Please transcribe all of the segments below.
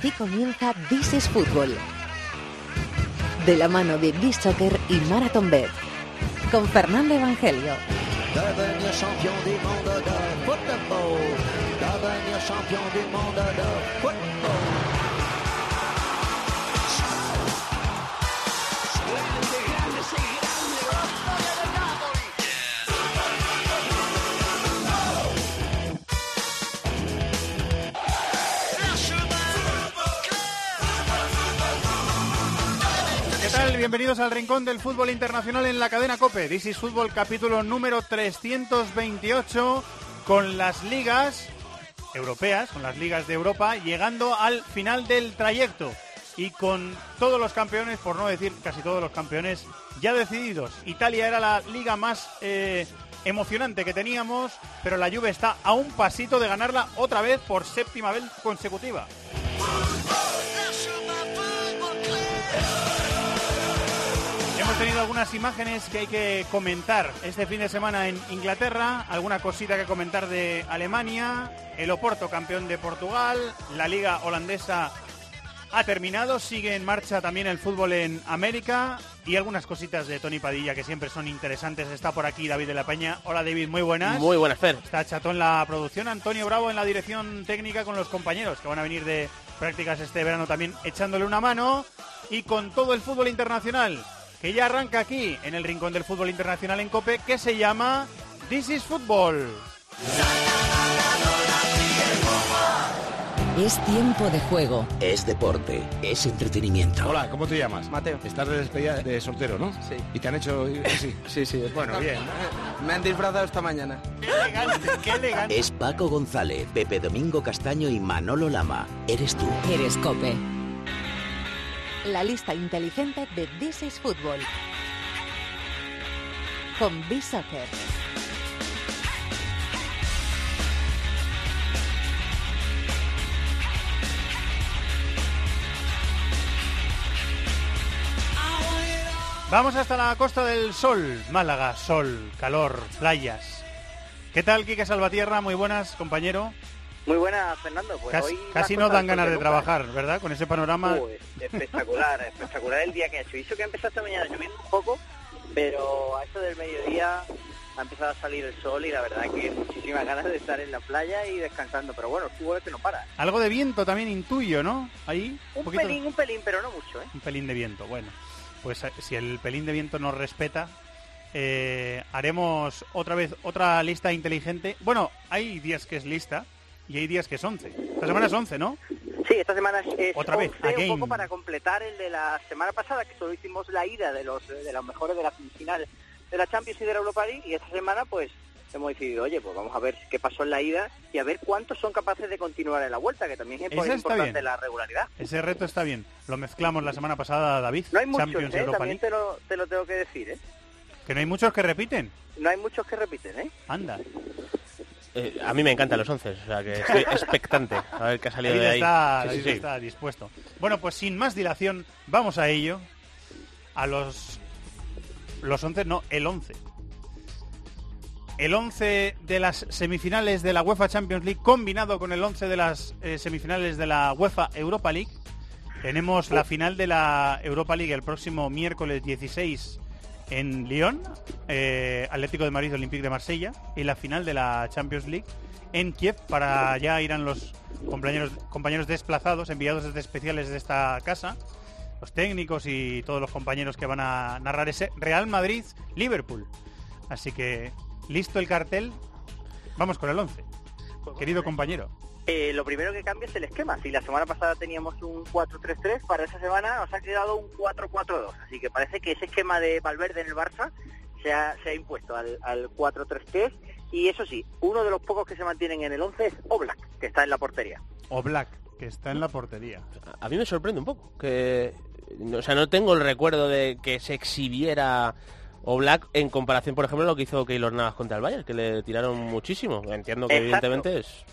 Aquí comienza This is Fútbol. De la mano de This Soccer y Marathon Bet. Con Fernando Evangelio. Bienvenidos al Rincón del Fútbol Internacional en la cadena COPE. This is Fútbol capítulo número 328 con las ligas europeas, con las ligas de Europa, llegando al final del trayecto y con todos los campeones, por no decir casi todos los campeones, ya decididos. Italia era la liga más eh, emocionante que teníamos, pero la Juve está a un pasito de ganarla otra vez por séptima vez consecutiva. Tenido algunas imágenes que hay que comentar este fin de semana en Inglaterra, alguna cosita que comentar de Alemania, el Oporto campeón de Portugal, la liga holandesa ha terminado, sigue en marcha también el fútbol en América y algunas cositas de Tony Padilla que siempre son interesantes. Está por aquí David de la Peña. Hola David, muy buenas. Muy buenas, Fer. Está Chato en la producción, Antonio Bravo en la dirección técnica con los compañeros que van a venir de prácticas este verano también echándole una mano y con todo el fútbol internacional que ya arranca aquí en el rincón del fútbol internacional en Cope que se llama This is Football. Es tiempo de juego. Es deporte, es entretenimiento. Hola, ¿cómo te llamas? Mateo. Estás de despedida de soltero, ¿no? Sí. ¿Y te han hecho así? Sí, sí. es Bueno, bien. Me han disfrazado esta mañana. Qué elegante, qué elegante. Es Paco González, Pepe Domingo Castaño y Manolo Lama. Eres tú. Eres Cope. La lista inteligente de This is Fútbol. Con This Soccer. Vamos hasta la Costa del Sol, Málaga, sol, calor, playas. ¿Qué tal, Quique Salvatierra? Muy buenas, compañero. Muy buena, Fernando. Pues Casi, hoy casi nos dan ganas de trabajar, ¿verdad? Con ese panorama. Pues, espectacular, espectacular el día que ha hecho. Hizo que empezó esta mañana lloviendo un poco, pero a eso del mediodía ha empezado a salir el sol y la verdad que muchísimas ganas de estar en la playa y descansando. Pero bueno, el fútbol es que no para. Algo de viento también intuyo, ¿no? Ahí. Un pelín, un pelín, pero no mucho, ¿eh? Un pelín de viento, bueno. Pues eh, si el pelín de viento nos respeta, eh, haremos otra vez otra lista inteligente. Bueno, hay días que es lista y hay días que es 11. Esta semana es 11, ¿no? Sí, esta semana es, Otra vez, 11, again. un poco para completar el de la semana pasada, que solo hicimos la ida de los de los mejores de la semifinal de la Champions y de la Europa League, y esta semana pues hemos decidido, oye, pues vamos a ver qué pasó en la ida y a ver cuántos son capaces de continuar en la vuelta, que también es importante bien. la regularidad. Ese reto está bien. Lo mezclamos la semana pasada, David. No hay muchos, Champions ¿eh? Europa también League. te lo, te lo tengo que decir, ¿eh? Que no hay muchos que repiten. No hay muchos que repiten, ¿eh? Anda. Eh, a mí me encantan los once, o sea que estoy expectante a ver qué ha salido David de ahí. está, Sí, sí, David sí. está dispuesto. Bueno, pues sin más dilación, vamos a ello. A los... Los 11, no, el 11. El 11 de las semifinales de la UEFA Champions League combinado con el 11 de las eh, semifinales de la UEFA Europa League. Tenemos la final de la Europa League el próximo miércoles 16 en Lyon, eh, Atlético de Madrid, Olympique de Marsella, y la final de la Champions League en Kiev. Para allá irán los compañeros, compañeros desplazados, enviados desde especiales de esta casa, los técnicos y todos los compañeros que van a narrar ese Real Madrid-Liverpool. Así que, listo el cartel, vamos con el 11. Querido compañero. Eh, lo primero que cambia es el esquema. Si la semana pasada teníamos un 4-3-3, para esa semana nos ha quedado un 4-4-2. Así que parece que ese esquema de Valverde en el Barça se ha, se ha impuesto al, al 4-3-3. Y eso sí, uno de los pocos que se mantienen en el 11 es Oblak, que está en la portería. O Black, que está en la portería. A mí me sorprende un poco que, o sea, no tengo el recuerdo de que se exhibiera Oblak en comparación, por ejemplo, a lo que hizo Keylor Navas contra el Bayern, que le tiraron muchísimo. Entiendo que Exacto. evidentemente es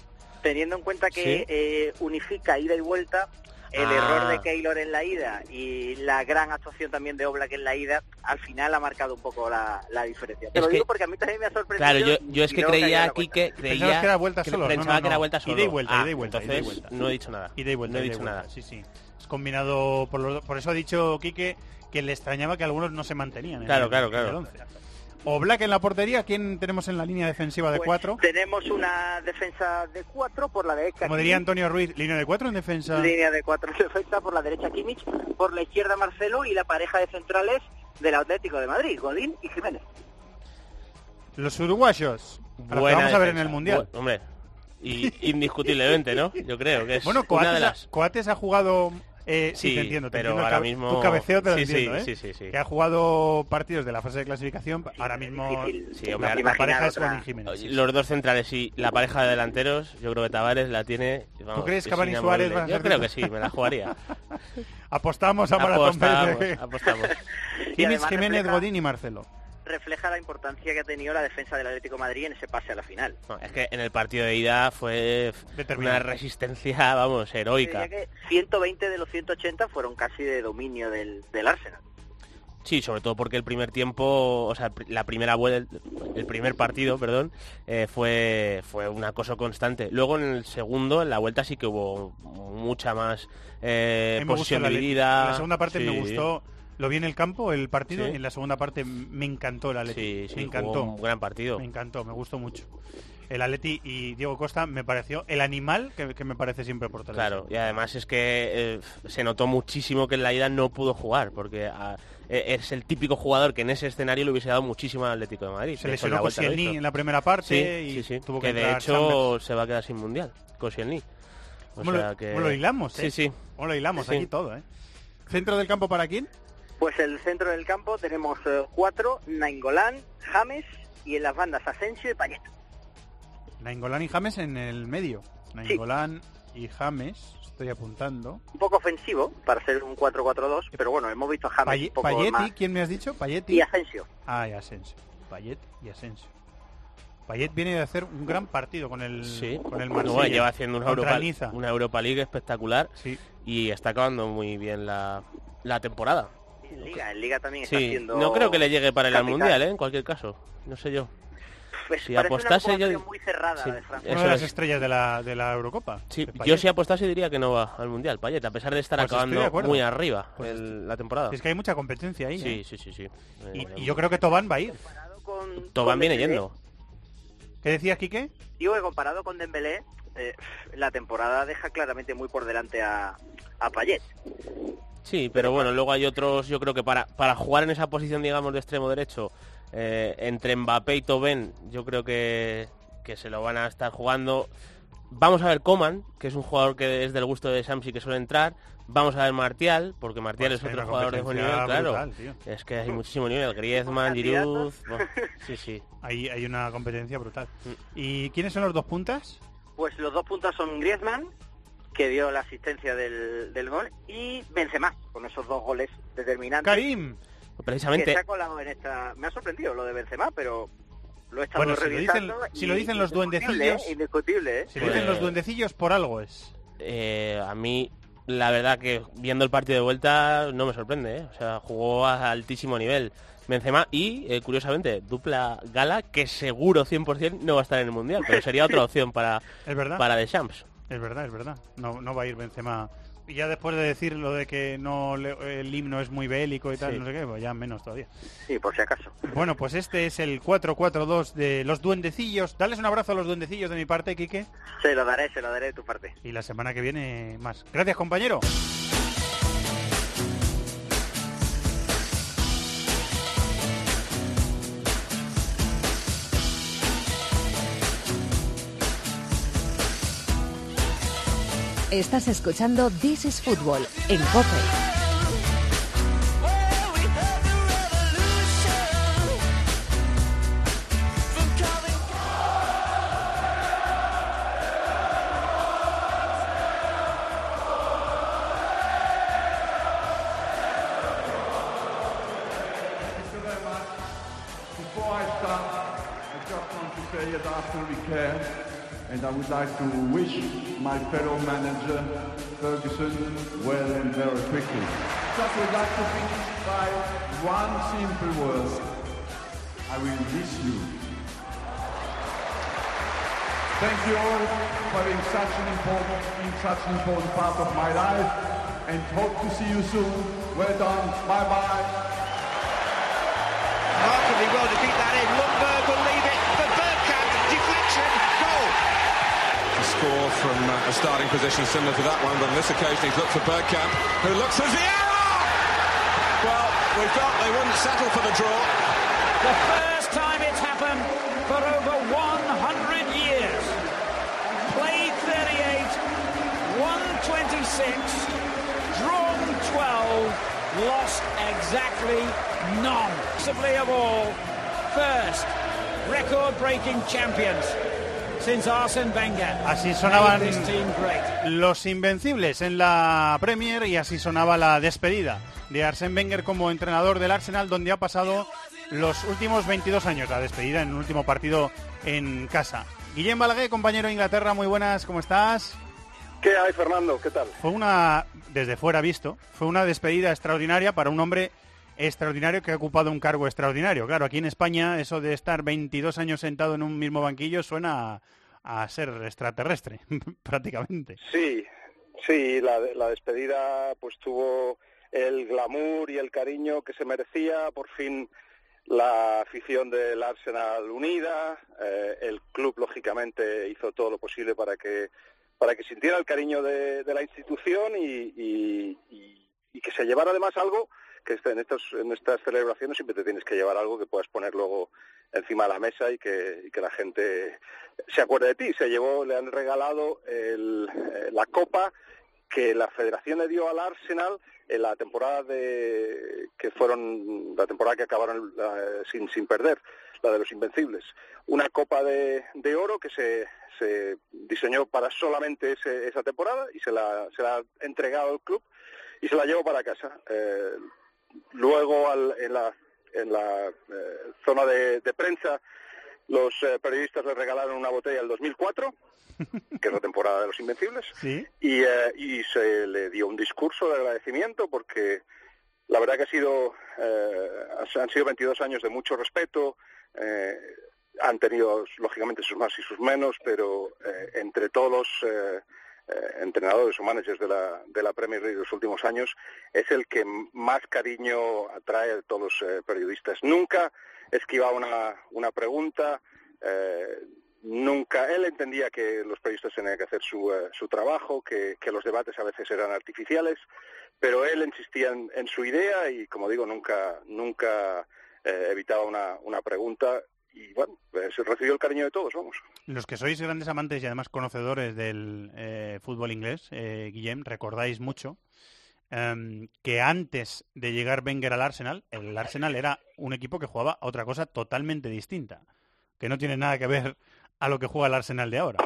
Teniendo en cuenta que Sí. eh, unifica ida y vuelta, el Ah. error de Keylor en la ida y la gran actuación también de Oblak en la ida, al final ha marcado un poco la, la diferencia. Te Es lo que- digo porque a mí también me ha sorprendido. Claro, yo, yo es que creía aquí que creía Pensabas que era vuelta que solos, no, pensaba no, que era vuelta Ida solo. y vuelta, Ah, ida y vuelta, ida y entonces vuelta. no he dicho nada. Ida y vuelta, No he dicho vuelta, nada. Sí, sí. Es combinado por los dos. Por eso ha dicho Quique que le extrañaba que algunos no se mantenían. en Claro, el- claro, en claro. O Black en la portería, ¿quién tenemos en la línea defensiva de Pues cuatro? Tenemos una defensa de cuatro por la derecha. Como diría Antonio Ruiz, línea de cuatro en defensa. Línea de cuatro en defensa por la derecha Kimmich, por la izquierda Marcelo y la pareja de centrales del Atlético de Madrid, Godín y Jiménez. Los uruguayos. a los que Buena vamos a ver en el Mundial. Bu- hombre, y indiscutiblemente, ¿no? Yo creo que es Bueno, una Coates, de ha- las... Coates ha jugado... eh, sí, Sí, te entiendo, te pero entiendo ahora mismo- Tu cabeceo te lo Sí, sí, entiendo, ¿eh? sí, sí, sí. Que ha jugado partidos de la fase de clasificación. ahora mismo difícil. Sí, hombre, la, pareja es otra. Jiménez. sí, sí. Los dos centrales y la pareja de delanteros, yo creo que Tavares la tiene... vamos, crees es Cavani. Suárez van a Yo creo que sí, me la jugaría. Apostamos a Maratón apostamos, apostamos. Kimmich, Jiménez, refleja- Godín y Marcelo. Refleja la importancia que ha tenido la defensa del Atlético de Madrid en ese pase a la final. No, es que en el partido de ida fue una resistencia, vamos, heroica. Diría que 120 de los 180 fueron casi de dominio del, del Arsenal. Sí, sobre todo porque el primer tiempo, o sea, la primera vuelta, el primer partido, perdón, eh, fue fue un acoso constante. Luego en el segundo, en la vuelta sí que hubo mucha más eh, dividida. En la segunda parte me gustó. Lo vi en el campo, el partido, Sí. y en la segunda parte me encantó el Atleti. Sí, sí, me encantó. un gran partido. Me encantó, me gustó mucho. El Atleti y Diego Costa me pareció el animal que, que me parece siempre por televisión. Claro, y además es que eh, se notó muchísimo que en la ida no pudo jugar, porque ah, eh, es el típico jugador que en ese escenario le hubiese dado muchísimo al Atlético de Madrid. Se lesionó Koscielny en la primera parte Sí, y sí, sí. tuvo que, que de hecho se va a quedar sin mundial, Koscielny. O ¿Cómo, sea que... cómo lo hilamos? Sí, eh? sí. ¿Cómo lo hilamos? Sí. Aquí todo, ¿eh? ¿Centro del campo para quién? Pues el centro del campo tenemos eh, cuatro, Nainggolan, James y en las bandas Asensio y Payet. Nainggolan y James en el medio. Nainggolan y James, estoy apuntando. Un poco ofensivo para ser un 4-4-2, pero bueno, hemos visto a James Paye- un poco Payetti, más. ¿quién me has dicho? Payetti. Y Asensio. Ah, y Asensio. Payet y Asensio. Payet viene de hacer un gran partido con el, Sí. con el Bueno, Marsella. lleva haciendo una Europa, una Europa League espectacular Sí. y está acabando muy bien la, la temporada. En Liga, en Liga también está Sí, haciendo... no creo que le llegue para el capital. Mundial, ¿eh? en cualquier caso. No sé yo. Pues si apostase una yo- muy cerrada Sí. de Francia. Una Eso de las es. estrellas de la, de la Eurocopa. Sí, de yo si apostase diría que no va al Mundial, Payet, a pesar de estar Pues de acabando muy arriba Pues el- la temporada. Es que hay mucha competencia ahí. Sí, ¿eh? sí, sí, sí. Y, Eh, y yo creo que Tobán va a ir. Con- Tobán con viene Dembélé, yendo. ¿Qué decías, Quique? Digo que comparado con Dembélé, eh, la temporada deja claramente muy por delante a, a Payet. Sí, pero bueno, luego hay otros, yo creo que para, para jugar en esa posición, digamos, de extremo derecho, eh, entre Mbappé y Tobén, yo creo que, que se lo van a estar jugando. Vamos a ver Coman, que es un jugador que es del gusto de Samsi que suele entrar. Vamos a ver Martial, porque Martial Pues es otro jugador de buen nivel, claro. tío. Es que hay muchísimo nivel. Griezmann, Giroud... bueno, sí, sí. Hay, hay una competencia brutal. Mm. ¿Y quiénes son los dos puntas? Pues los dos puntas son Griezmann, que dio la asistencia del, del gol, y Benzema, con esos dos goles determinantes. Karim. Precisamente, en esta... Me ha sorprendido lo de Benzema, pero lo he estado Bueno, si lo dicen- revisando. si lo dicen los duendecillos- ¿eh? Indiscutible, ¿eh? Si lo dicen los duendecillos, por algo es. eh, a mí la verdad que viendo el partido de vuelta no me sorprende, ¿eh? o sea, jugó a altísimo nivel Benzema y, eh, curiosamente, dupla Gala que seguro 100% no va a estar en el Mundial, pero sería otra opción para, Es verdad. para Deschamps. Es verdad, es verdad. No, no va a ir Benzema. Y ya después de decir lo de que no le- el himno es muy bélico y tal, Sí. no sé qué, pues ya menos todavía. Sí, por si acaso. Bueno, pues este es el 4-4-2 de los duendecillos. Dales un abrazo a los duendecillos de mi parte, Quique. Se lo daré, se lo daré de tu parte. Y la semana que viene más. Gracias, compañero. Estás escuchando This is Football en COPE. Would like to wish my fellow manager, Ferguson, well and very quickly. Just would like to finish by one simple word. I will miss you. Thank you all for being such an important, being such an important part of my life, and hope to see you soon. Well done. Bye bye. Remarkably well to keep that in. Score from uh, a starting position similar to that one, but on this occasion he's looked for Bergkamp, who looks for Vieira! Well, we thought they wouldn't settle for the draw. The first time it's happened for over 100 years. Played 38, won 26, drawn 12, lost exactly none. Possibly of all, first record-breaking champions. Así sonaban los invencibles en la Premier y así sonaba la despedida de Arsene Wenger como entrenador del Arsenal, donde ha pasado los últimos 22 años, la despedida en un último partido en casa. Guillem Balaguer, compañero de Inglaterra, muy buenas, ¿cómo estás? ¿Qué hay, Fernando? ¿Qué tal? Fue una, desde fuera visto, fue una despedida extraordinaria para un hombre extraordinario que ha ocupado un cargo extraordinario. Claro, aquí en España eso de estar 22 años sentado en un mismo banquillo suena a, ser extraterrestre, prácticamente. Sí, sí, la, la despedida pues tuvo el glamour y el cariño que se merecía. Por fin la afición del Arsenal unida, eh, el club lógicamente hizo todo lo posible para que para que sintiera el cariño de, de la institución y, y, y, y, que se llevara además algo que este, en, estos, en estas celebraciones siempre te tienes que llevar algo que puedas poner luego encima de la mesa y que, la gente se acuerde de ti. Se llevó, le han regalado el, eh, la copa que la Federación le dio al Arsenal en la temporada de que fueron la temporada que acabaron sin sin perder la de los invencibles una copa de, de oro que se, se diseñó para solamente ese, esa temporada y se la se la ha entregado al club y se la llevo para casa eh, luego al, en la en la eh, zona de, de, prensa los eh, periodistas le regalaron una botella del 2004 que es la temporada de los Invencibles, ¿Sí? y, eh, y se le dio un discurso de agradecimiento porque la verdad que ha sido, eh, han sido 22 años de mucho respeto, eh, han tenido lógicamente sus más y sus menos, pero eh, entre todos los eh, entrenadores o managers de la, de la Premier League de los últimos años, es el que más cariño atrae a todos los periodistas. Nunca esquivaba una, pregunta, nunca él entendía que los periodistas tenían que hacer su, trabajo, que, los debates a veces eran artificiales, pero él insistía en, su idea y, como digo, nunca nunca eh, evitaba una pregunta y bueno, pues recibió el cariño de todos, vamos. Los que sois grandes amantes y además conocedores del eh, fútbol inglés, eh, Guillem, recordáis mucho um, que antes de llegar Wenger al Arsenal, el Arsenal era un equipo que jugaba a otra cosa totalmente distinta, que no tiene nada que ver a lo que juega el Arsenal de ahora.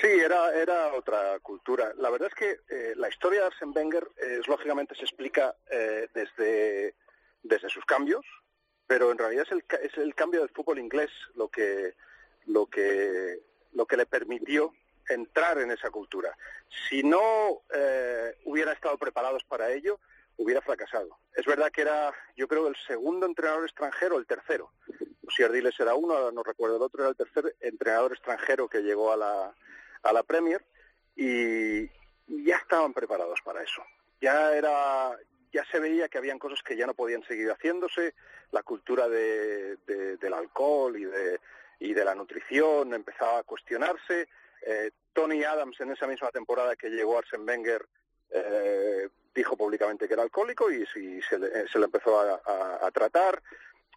Sí, era, era otra cultura. La verdad es que eh, la historia de Arsene Wenger, eh, lógicamente, se explica eh, desde, desde sus cambios, pero en realidad es el, es el cambio del fútbol inglés lo que, lo, que, lo que le permitió entrar en esa cultura. Si no eh, hubiera estado preparados para ello, hubiera fracasado. Es verdad que era, yo creo, el segundo entrenador extranjero, el tercero. Si Ardiles era uno, no recuerdo el otro, era el tercer entrenador extranjero que llegó a la, a la Premier y ya estaban preparados para eso. Ya era, ya se veía que habían cosas que ya no podían seguir haciéndose, la cultura de, de, del alcohol y de, y de la nutrición empezaba a cuestionarse. Eh, Tony Adams en esa misma temporada que llegó Arsene Wenger eh, dijo públicamente que era alcohólico y, y se, le, se, le, empezó a, tratar.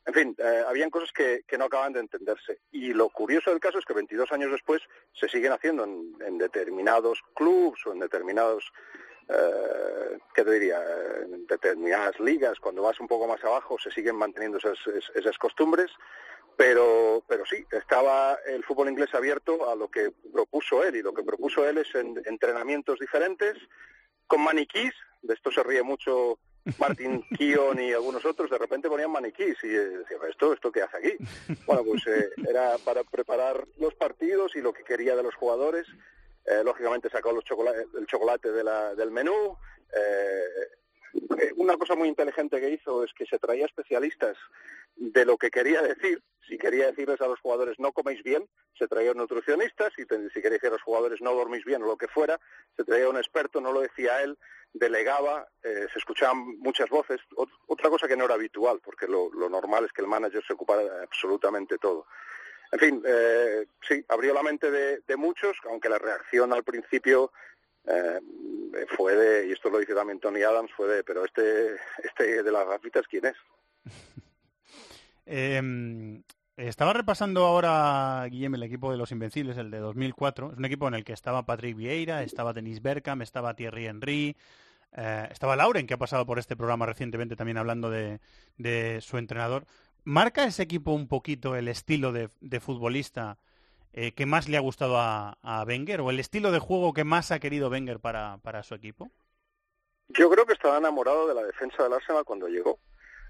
En fin, eh, habían cosas que, que, no acaban de entenderse. Y lo curioso del caso es que 22 años después se siguen haciendo en, en determinados clubs o en determinados, eh, ¿qué te diría?, en determinadas ligas, cuando vas un poco más abajo se siguen manteniendo esas, esas costumbres. Pero, pero sí, estaba el fútbol inglés abierto a lo que propuso él y lo que propuso él es en, entrenamientos diferentes, con maniquís, de esto se ríe mucho Martin Kion y algunos otros de repente ponían maniquís y eh, decía, ¿esto, ¿esto qué hace aquí? Bueno, pues eh, era para preparar los partidos y lo que quería de los jugadores. Eh, lógicamente sacó el chocolate de la- del menú. Eh, eh, una cosa muy inteligente que hizo es que se traía especialistas de lo que quería decir. Si quería decirles a los jugadores no coméis bien, se traía un nutricionista. Si, quería decir a los jugadores no dormís bien o lo que fuera, se traía un experto, no lo decía él, delegaba, se escuchaban muchas voces. Ot- otra cosa que no era habitual, porque lo, lo normal es que el manager se ocupara de absolutamente todo. En fin, eh, sí, abrió la mente de, muchos, aunque la reacción al principio eh, fue de, y esto lo dice también Tony Adams, fue de, pero este, este de las gafitas, ¿quién es? Eh, estaba repasando ahora, Guillem, el equipo de los Invencibles, el de 2004. Es un equipo en el que estaba Patrick Vieira, estaba Denis Bergkamp, estaba Thierry Henry, eh, estaba Lauren, que ha pasado por este programa recientemente también hablando de, de su entrenador. ¿Marca ese equipo un poquito el estilo de, futbolista eh, que más le ha gustado a, a Wenger o el estilo de juego que más ha querido Wenger para, para su equipo? Yo creo que estaba enamorado de la defensa del Arsenal cuando llegó.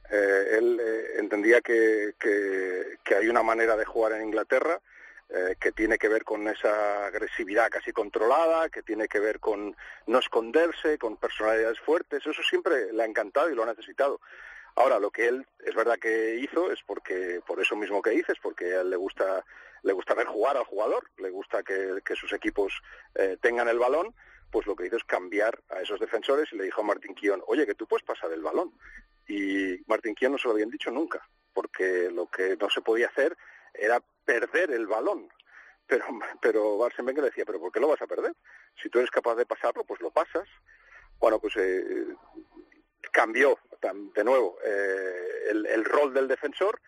Eh, él eh, entendía que, que, que hay una manera de jugar en Inglaterra eh, que tiene que ver con esa agresividad casi controlada, que tiene que ver con no esconderse, con personalidades fuertes. Eso siempre le ha encantado y lo ha necesitado. Ahora, lo que él es verdad que hizo es porque, por eso mismo que dices, porque a él le gusta, le gusta ver jugar al jugador, le gusta que, que sus equipos eh, tengan el balón, pues lo que hizo es cambiar a esos defensores y le dijo a Martin Kion, oye, que tú puedes pasar el balón. Y Martin Kion no se lo habían dicho nunca, porque lo que no se podía hacer era perder el balón. Pero, pero Wenger le decía, pero ¿por qué lo vas a perder? Si tú eres capaz de pasarlo, pues lo pasas. Bueno, pues eh, cambió de nuevo eh, el, rol del defensor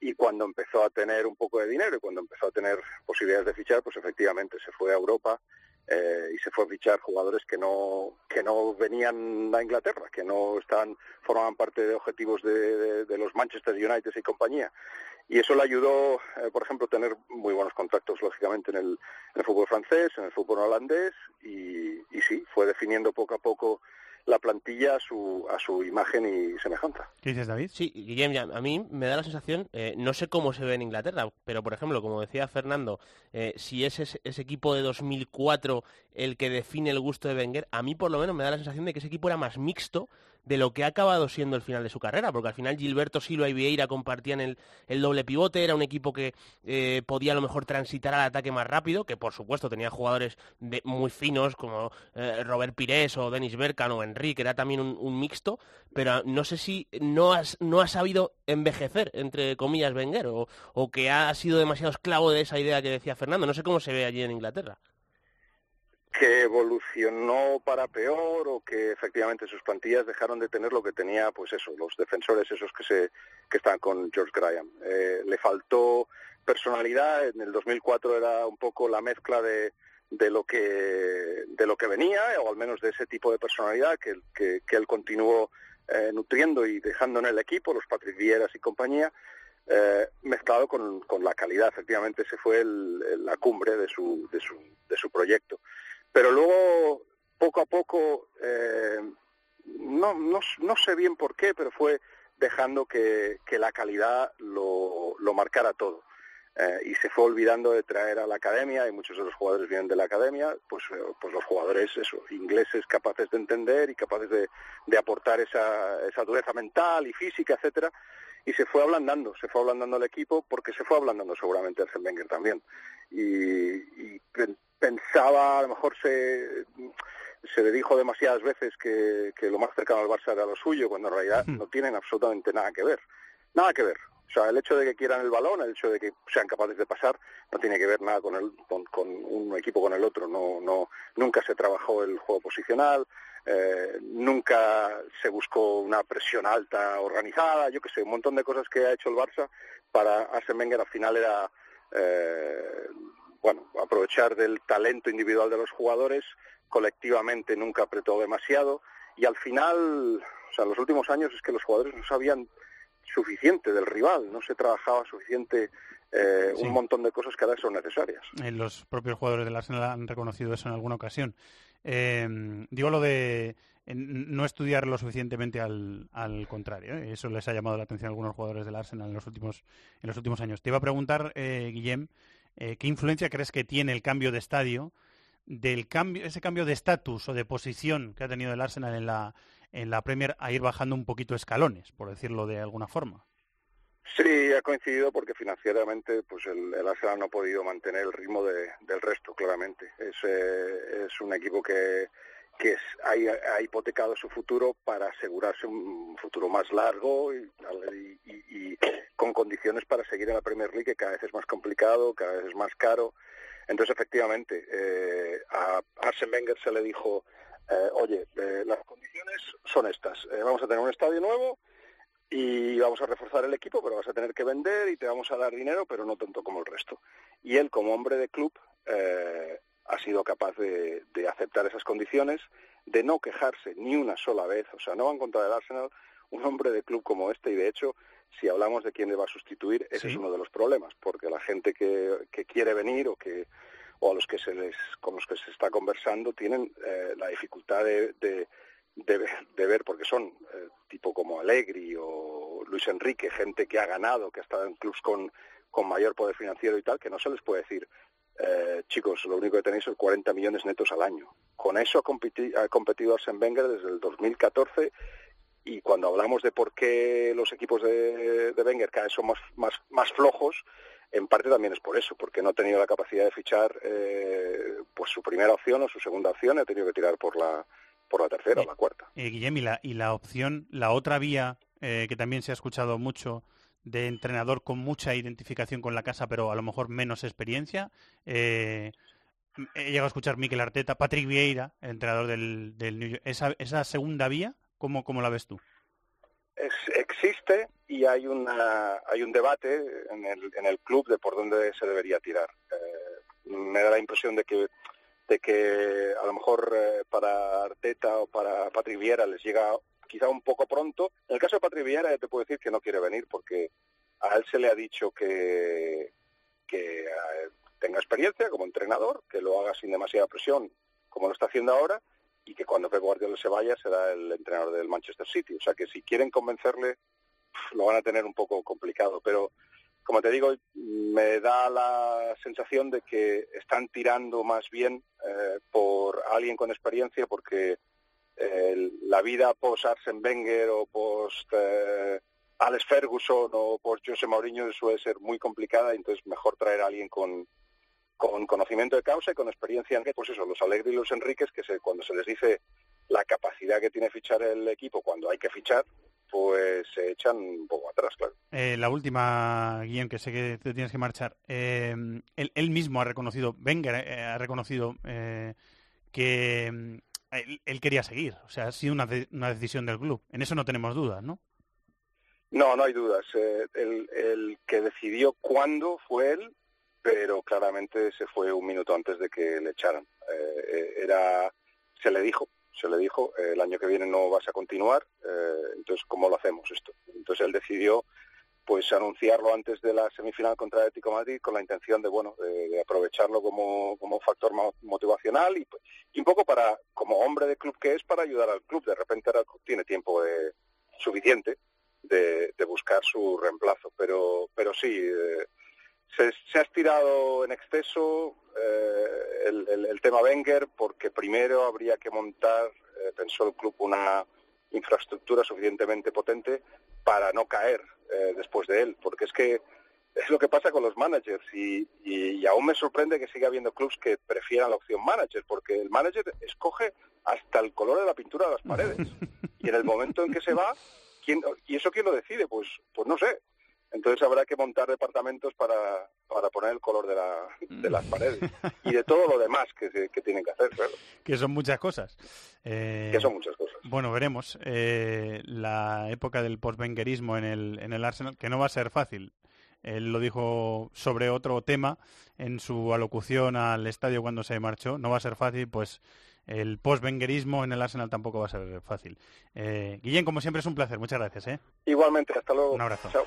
y cuando empezó a tener un poco de dinero y cuando empezó a tener posibilidades de fichar, pues efectivamente se fue a Europa eh, y se fue a fichar jugadores que no que no venían a Inglaterra, que no estaban formaban parte de objetivos de, los Manchester United y compañía. Y eso le ayudó, eh, por ejemplo, tener muy buenos contactos, lógicamente, en el, en el fútbol francés, en el fútbol holandés, y, y sí, fue definiendo poco a poco la plantilla a su, a su imagen y semejanza. ¿Qué dices, David? Sí, Guillem, ya, a mí me da la sensación, eh, no sé cómo se ve en Inglaterra, pero por ejemplo, como decía Fernando, eh, si es ese, ese equipo de 2004 el que define el gusto de Wenger, a mí por lo menos me da la sensación de que ese equipo era más mixto de lo que ha acabado siendo el final de su carrera, porque al final Gilberto Silva y Vieira compartían el, el doble pivote, era un equipo que eh, podía a lo mejor transitar al ataque más rápido, que por supuesto tenía jugadores de- muy finos como eh, Robert Pires o Denis Bergkamp o Henry, que era también un, un mixto, pero no sé si no, has, no ha sabido envejecer, entre comillas, Wenger, o, o que ha sido demasiado esclavo de esa idea que decía Fernando. No sé cómo se ve allí en Inglaterra. que evolucionó para peor o que efectivamente sus plantillas dejaron de tener lo que tenía, pues eso, los defensores esos que se que están con George Graham. Eh, le faltó personalidad. En el 2004 era un poco la mezcla de de lo que de lo que venía o al menos de ese tipo de personalidad que, que, él continuó eh, nutriendo y dejando en el equipo, los Patrick Vieras y compañía, eh, mezclado con, con la calidad. Efectivamente, ese fue la cumbre de su, de su, de su proyecto. Pero luego, poco a poco, eh, no, no, no sé bien por qué, pero fue dejando que, que la calidad lo, lo marcara todo. Eh, y se fue olvidando de traer a la academia, y muchos de los jugadores vienen de la academia, pues, eh, pues los jugadores eso, ingleses capaces de entender y capaces de, de aportar esa, esa dureza mental y física, etcétera, y se fue ablandando, se fue ablandando el equipo porque se fue ablandando seguramente Arsene Wenger también. Y, y pen- pensaba, a lo mejor se, se le dijo demasiadas veces que, que lo más cercano al Barça era lo suyo, cuando en realidad no tienen absolutamente nada que ver. Nada que ver. O sea, el hecho de que quieran el balón, el hecho de que sean capaces de pasar, no tiene que ver nada con, el, con, con un equipo con el otro. No, no, nunca se trabajó el juego posicional, eh, nunca se buscó una presión alta organizada, yo que sé, un montón de cosas que ha hecho el Barça para Arsene Wenger al final era, eh, bueno, aprovechar del talento individual de los jugadores, colectivamente nunca apretó demasiado y al final, o sea, en los últimos años es que los jugadores no sabían suficiente del rival, no se trabajaba suficiente eh, Sí. un montón de cosas que ahora son necesarias. Eh, los propios jugadores del Arsenal han reconocido eso en alguna ocasión. Eh, digo lo de no estudiar lo suficientemente al, al contrario. ¿eh? Eso les ha llamado la atención a algunos jugadores del Arsenal en los últimos, en los últimos años. Te iba a preguntar, eh, Guillem, eh, ¿qué influencia crees que tiene el cambio de estadio, del cambio, ese cambio de estatus o de posición que ha tenido el Arsenal en la, en la Premier a ir bajando un poquito escalones, por decirlo de alguna forma? Sí, ha coincidido porque financieramente pues el, el Arsenal no ha podido mantener el ritmo de, del resto, claramente. Es, eh, es un equipo que que es, ha, ha, hipotecado su futuro para asegurarse un futuro más largo y, y, y, con condiciones para seguir en la Premier League que cada vez es más complicado, cada vez es más caro. Entonces, efectivamente, eh, a Arsene Wenger se le dijo, eh, oye, eh, las condiciones son estas, eh, vamos a tener un estadio nuevo y vamos a reforzar el equipo, pero vas a tener que vender y te vamos a dar dinero, pero no tanto como el resto. Y él, como hombre de club, eh, ha sido capaz de, de, aceptar esas condiciones, de no quejarse ni una sola vez, o sea, no va a encontrar el Arsenal un hombre de club como este y de hecho, si hablamos de quién le va a sustituir, ese sí. es uno de los problemas, porque la gente que, que, quiere venir o que o a los que se les con los que se está conversando tienen eh, la dificultad de, de, de, de, ver porque son eh, tipo como Allegri o Luis Enrique, gente que ha ganado, que ha estado en clubs con con mayor poder financiero y tal, que no se les puede decir eh, chicos, lo único que tenéis son 40 millones netos al año. Con eso ha, competi ha competido Arsene Wenger desde el 2014 y cuando hablamos de por qué los equipos de, de Wenger cada vez son más, más, más, flojos, en parte también es por eso, porque no ha tenido la capacidad de fichar eh, pues su primera opción o su segunda opción, ha tenido que tirar por la por la tercera o la cuarta. Eh, Guillem, y la, y la opción, la otra vía eh, que también se ha escuchado mucho de entrenador con mucha identificación con la casa, pero a lo mejor menos experiencia. Eh, he llegado a escuchar Mikel Arteta, Patrick Vieira, el entrenador del, del New York. ¿Esa, esa segunda vía, ¿cómo, cómo la ves tú? Es, existe y hay una hay un debate en el, en el club de por dónde se debería tirar. Eh, me da la impresión de que de que a lo mejor eh, para Arteta o para Patrick Vieira les llega quizá un poco pronto. En el caso de Patrick Vieira ya te puedo decir que no quiere venir porque a él se le ha dicho que, que uh, tenga experiencia como entrenador, que lo haga sin demasiada presión como lo está haciendo ahora y que cuando Pep Guardiola se vaya será el entrenador del Manchester City. O sea que si quieren convencerle lo van a tener un poco complicado, pero como te digo, me da la sensación de que están tirando más bien eh, por alguien con experiencia porque eh, la vida post Arsene Wenger o post eh, Alex Ferguson o post José Mourinho suele ser muy complicada, entonces mejor traer a alguien con, con conocimiento de causa y con experiencia en pues eso, los Alegre y los Enríquez, que se, cuando se les dice la capacidad que tiene fichar el equipo cuando hay que fichar, pues se echan un poco atrás, claro. Eh, la última, Guillem, que sé que te tienes que marchar. Eh, él, él, mismo ha reconocido, Wenger eh, ha reconocido que él, él, quería seguir. O sea, ha sido una, de, una, decisión del club. En eso no tenemos dudas, ¿no? No, no hay dudas. Eh, el, el, que decidió cuándo fue él, pero claramente se fue un minuto antes de que le echaran. Eh, era, se le dijo, se le dijo, eh, el año que viene no vas a continuar, entonces ¿cómo lo hacemos esto? Entonces él decidió pues anunciarlo antes de la semifinal contra el Madrid con la intención de bueno de, de aprovecharlo como, como factor motivacional y, y, un poco para como hombre de club que es para ayudar al club de repente ahora tiene tiempo de, suficiente de, de, buscar su reemplazo pero pero sí eh, se, se, ha estirado en exceso eh, el, el, el, tema Wenger porque primero habría que montar eh, pensó el club una infraestructura suficientemente potente para no caer eh, después de él, porque es que es lo que pasa con los managers y, y, y, aún me sorprende que siga habiendo clubs que prefieran la opción manager, porque el manager escoge hasta el color de la pintura de las paredes. Y en el momento en que se va, ¿quién, ¿y eso quién lo decide? Pues, pues no sé, entonces habrá que montar departamentos para, para poner el color de, la, de las paredes y de todo lo demás que, que tienen que hacer. Claro. Que son muchas cosas. Eh, que son muchas cosas. Bueno, veremos eh, la época del postbenguerismo en el, en el Arsenal, que no va a ser fácil. Él lo dijo sobre otro tema en su alocución al estadio cuando se marchó. No va a ser fácil, pues el postbenguerismo en el Arsenal tampoco va a ser fácil. Eh, Guillén, como siempre, es un placer. Muchas gracias. ¿eh? Igualmente, hasta luego. Un abrazo. Chao.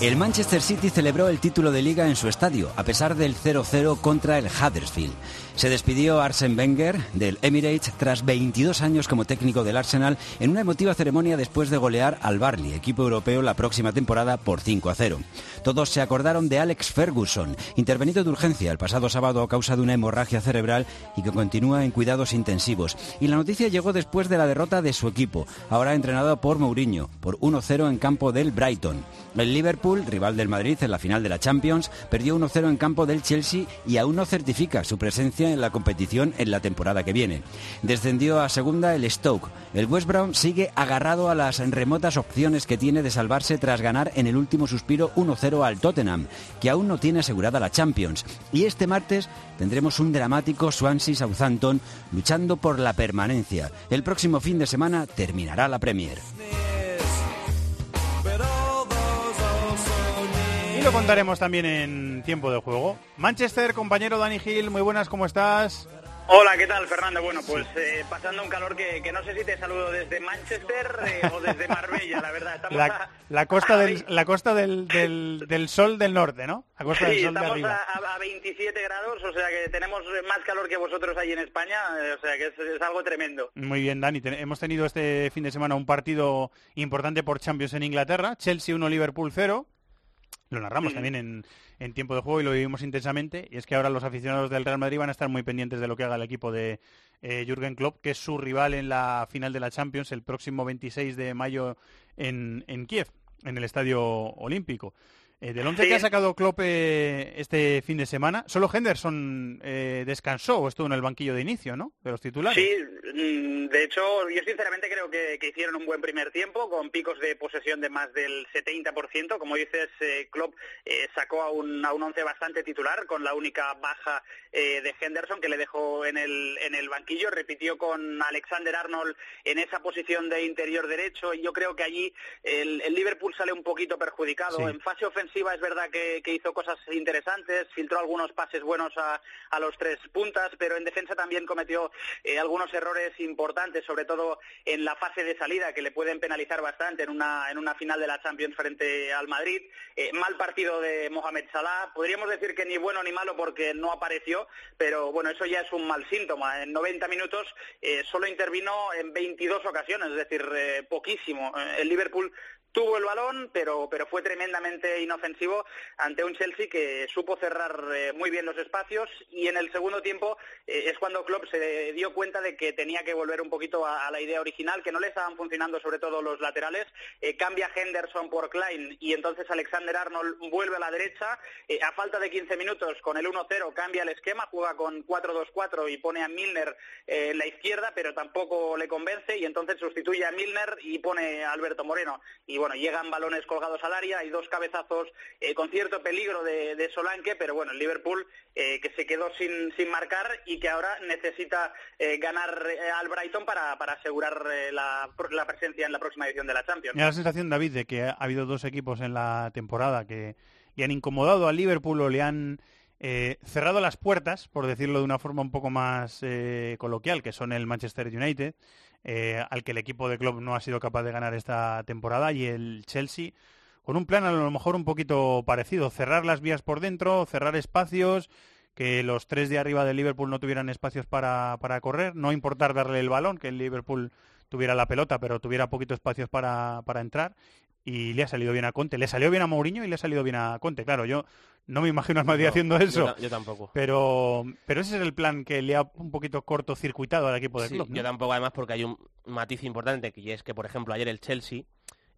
El Manchester City celebró el título de liga en su estadio, a pesar del 0-0 contra el Huddersfield. Se despidió Arsene Wenger del Emirates tras 22 años como técnico del Arsenal en una emotiva ceremonia después de golear al Barley, equipo europeo, la próxima temporada por 5-0. Todos se acordaron de Alex Ferguson, intervenido de urgencia el pasado sábado a causa de una hemorragia cerebral y que continúa en cuidados intensivos. Y la noticia llegó después de la derrota de su equipo, ahora entrenado por Mourinho, por 1-0 en campo del Brighton. El Liverpool, rival del Madrid en la final de la Champions, perdió 1-0 en campo del Chelsea y aún no certifica su presencia en la competición en la temporada que viene. Descendió a segunda el Stoke. El West Brom sigue agarrado a las remotas opciones que tiene de salvarse tras ganar en el último suspiro 1-0 al Tottenham, que aún no tiene asegurada la Champions. Y este martes tendremos un dramático Swansea-Southampton luchando por la permanencia. El próximo fin de semana terminará la Premier. Lo contaremos también en tiempo de juego. Manchester, compañero Dani Gil, muy buenas, ¿cómo estás? Hola, ¿qué tal, Fernando? Bueno, pues eh, pasando un calor que, que, no sé si te saludo desde Manchester eh, o desde Marbella, la verdad. Estamos La, a, la costa, a del, la costa del, del, del sol del norte, ¿no? La costa del sol de estamos arriba. a, a 27 grados, o sea que tenemos más calor que vosotros ahí en España, eh, o sea que es, es algo tremendo. Muy bien, Dani. Ten- hemos tenido este fin de semana un partido importante por Champions en Inglaterra. Chelsea 1, Liverpool 0. Lo narramos también en, en tiempo de juego y lo vivimos intensamente. Y es que ahora los aficionados del Real Madrid van a estar muy pendientes de lo que haga el equipo de eh, Jürgen Klopp, que es su rival en la final de la Champions el próximo 26 de mayo en, en Kiev, en el Estadio Olímpico. Eh, del 11 Sí. que ha sacado Klopp eh, este fin de semana, solo Henderson eh, descansó o estuvo en el banquillo de inicio, ¿no? De los titulares. Sí, mm, de hecho, yo sinceramente creo que, que hicieron un buen primer tiempo, con picos de posesión de más del 70%. Como dices, eh, Klopp eh, sacó a un, a un once bastante titular, con la única baja eh, de Henderson que le dejó en el, en el banquillo. Repitió con Alexander Arnold en esa posición de interior derecho, y yo creo que allí el, el Liverpool sale un poquito perjudicado. Sí. En fase ofensiva es verdad que, hizo cosas interesantes, filtró algunos pases buenos a, a los tres puntas, pero en defensa también cometió eh, algunos errores importantes, sobre todo en la fase de salida, que le pueden penalizar bastante en una, en una final de la Champions frente al Madrid. Eh, mal partido de Mohamed Salah, podríamos decir que ni bueno ni malo porque no apareció, pero bueno, eso ya es un mal síntoma. En 90 minutos eh, solo intervino en 22 ocasiones, es decir, eh, poquísimo. El Liverpool tuvo el balón, pero, pero fue tremendamente inofensivo ante un Chelsea que supo cerrar eh, muy bien los espacios y en el segundo tiempo eh, es cuando Klopp se dio cuenta de que tenía que volver un poquito a, la idea original, que no le estaban funcionando sobre todo los laterales, eh, cambia Henderson por Klein y entonces Alexander Arnold vuelve a la derecha, a falta de 15 minutos con el 1-0 cambia el esquema, juega con 4-2-4 y pone a Milner en la izquierda, pero tampoco le convence y entonces sustituye a Milner y pone a Alberto Moreno. Bueno, llegan balones colgados al área, hay dos cabezazos eh, con cierto peligro de, de Solanke, pero bueno, el Liverpool eh, que se quedó sin, sin marcar y que ahora necesita eh, ganar eh, al Brighton para, para asegurar eh, la, la presencia en la próxima edición de la Champions. Me da la sensación, David, de que ha habido dos equipos en la temporada que le han incomodado al Liverpool o le han eh, cerrado las puertas, por decirlo de una forma un poco más coloquial, que son el Manchester United, eh, al que el equipo de Klopp no ha sido capaz de ganar esta temporada, y el Chelsea, con un plan a lo mejor un poquito parecido, cerrar las vías por dentro, cerrar espacios, que los tres de arriba del Liverpool no tuvieran espacios para, para correr, no importar darle el balón, que el Liverpool tuviera la pelota, pero tuviera poquitos espacios para, para entrar. Y le ha salido bien a Conte. Le salió bien a Mourinho y le ha salido bien a Conte. Claro, yo no me imagino al Madrid No, haciendo eso. yo tampoco. Pero, pero ese es el plan que le ha un poquito cortocircuitado al equipo de Sí, club. yo tampoco además porque hay un matiz importante que es que por ejemplo ayer el Chelsea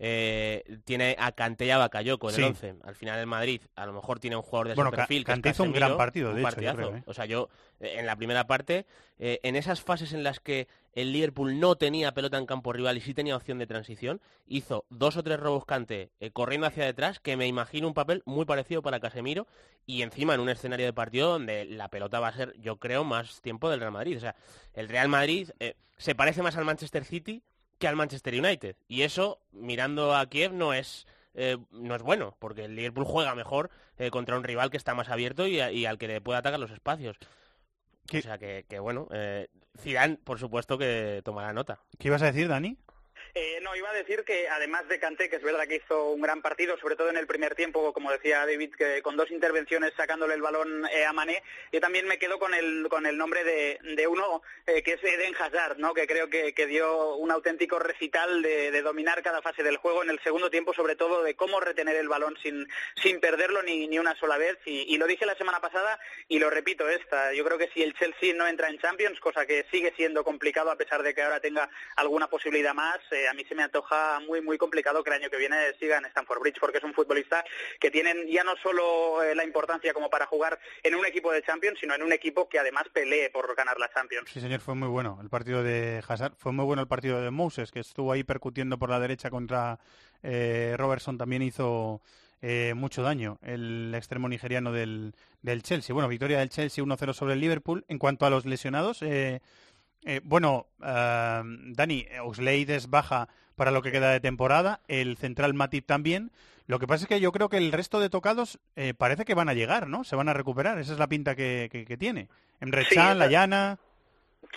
eh, tiene a Kanté y a Sí. el 11. Al final el Madrid a lo mejor tiene un jugador de Bueno, ese perfil. Kanté hizo un gran partido, de un hecho, yo partidazo. creo, ¿eh? O sea, yo eh, en la primera parte, eh, en esas fases en las que el Liverpool no tenía pelota en campo rival y sí tenía opción de transición, hizo dos o tres robos Kanté corriendo hacia detrás que me imagino un papel muy parecido para Casemiro y encima en un escenario de partido donde la pelota va a ser, yo creo, más tiempo del Real Madrid. O sea, el Real Madrid se parece más al Manchester City que al Manchester United. Y eso, mirando a Kiev, no es, eh, no es bueno, porque el Liverpool juega mejor eh, contra un rival que está más abierto y, a- y al que le puede atacar los espacios. O sea que, que bueno, eh, Zidane, por supuesto que tomará nota. ¿Qué ibas a decir, Dani? Eh, no, iba a decir que además de Kanté, que es verdad que hizo un gran partido, sobre todo en el primer tiempo, como decía David, que con dos intervenciones sacándole el balón eh, a Mané, yo también me quedo con el, con el nombre de, de uno eh, que es Eden Hazard, ¿no? que creo que, que dio un auténtico recital de, de dominar cada fase del juego en el segundo tiempo, sobre todo de cómo retener el balón sin, sin perderlo ni, ni una sola vez. Y, y lo dije la semana pasada y lo repito esta. Yo creo que si el Chelsea no entra en Champions, cosa que sigue siendo complicado a pesar de que ahora tenga alguna posibilidad más, a mí se me antoja muy, muy complicado que el año que viene siga en Stamford Bridge, porque es un futbolista que tienen ya no solo eh, la importancia como para jugar en un equipo de Champions, sino en un equipo que además pelee por ganar la Champions. Sí, señor, fue muy bueno el partido de Hazard. Fue muy bueno el partido de Moses, que estuvo ahí percutiendo por la derecha contra eh, Robertson. También hizo eh, mucho daño el extremo nigeriano del, del Chelsea. Bueno, victoria del Chelsea 1-0 sobre el Liverpool. En cuanto a los lesionados, eh, eh, bueno, eh, Dani, Oxlade es baja para lo que queda de temporada, el central Matip también. Lo que pasa es que yo creo que el resto de tocados eh, parece que van a llegar, ¿no? Se van a recuperar, esa es la pinta que, que, que tiene. Emre Sí, Layana...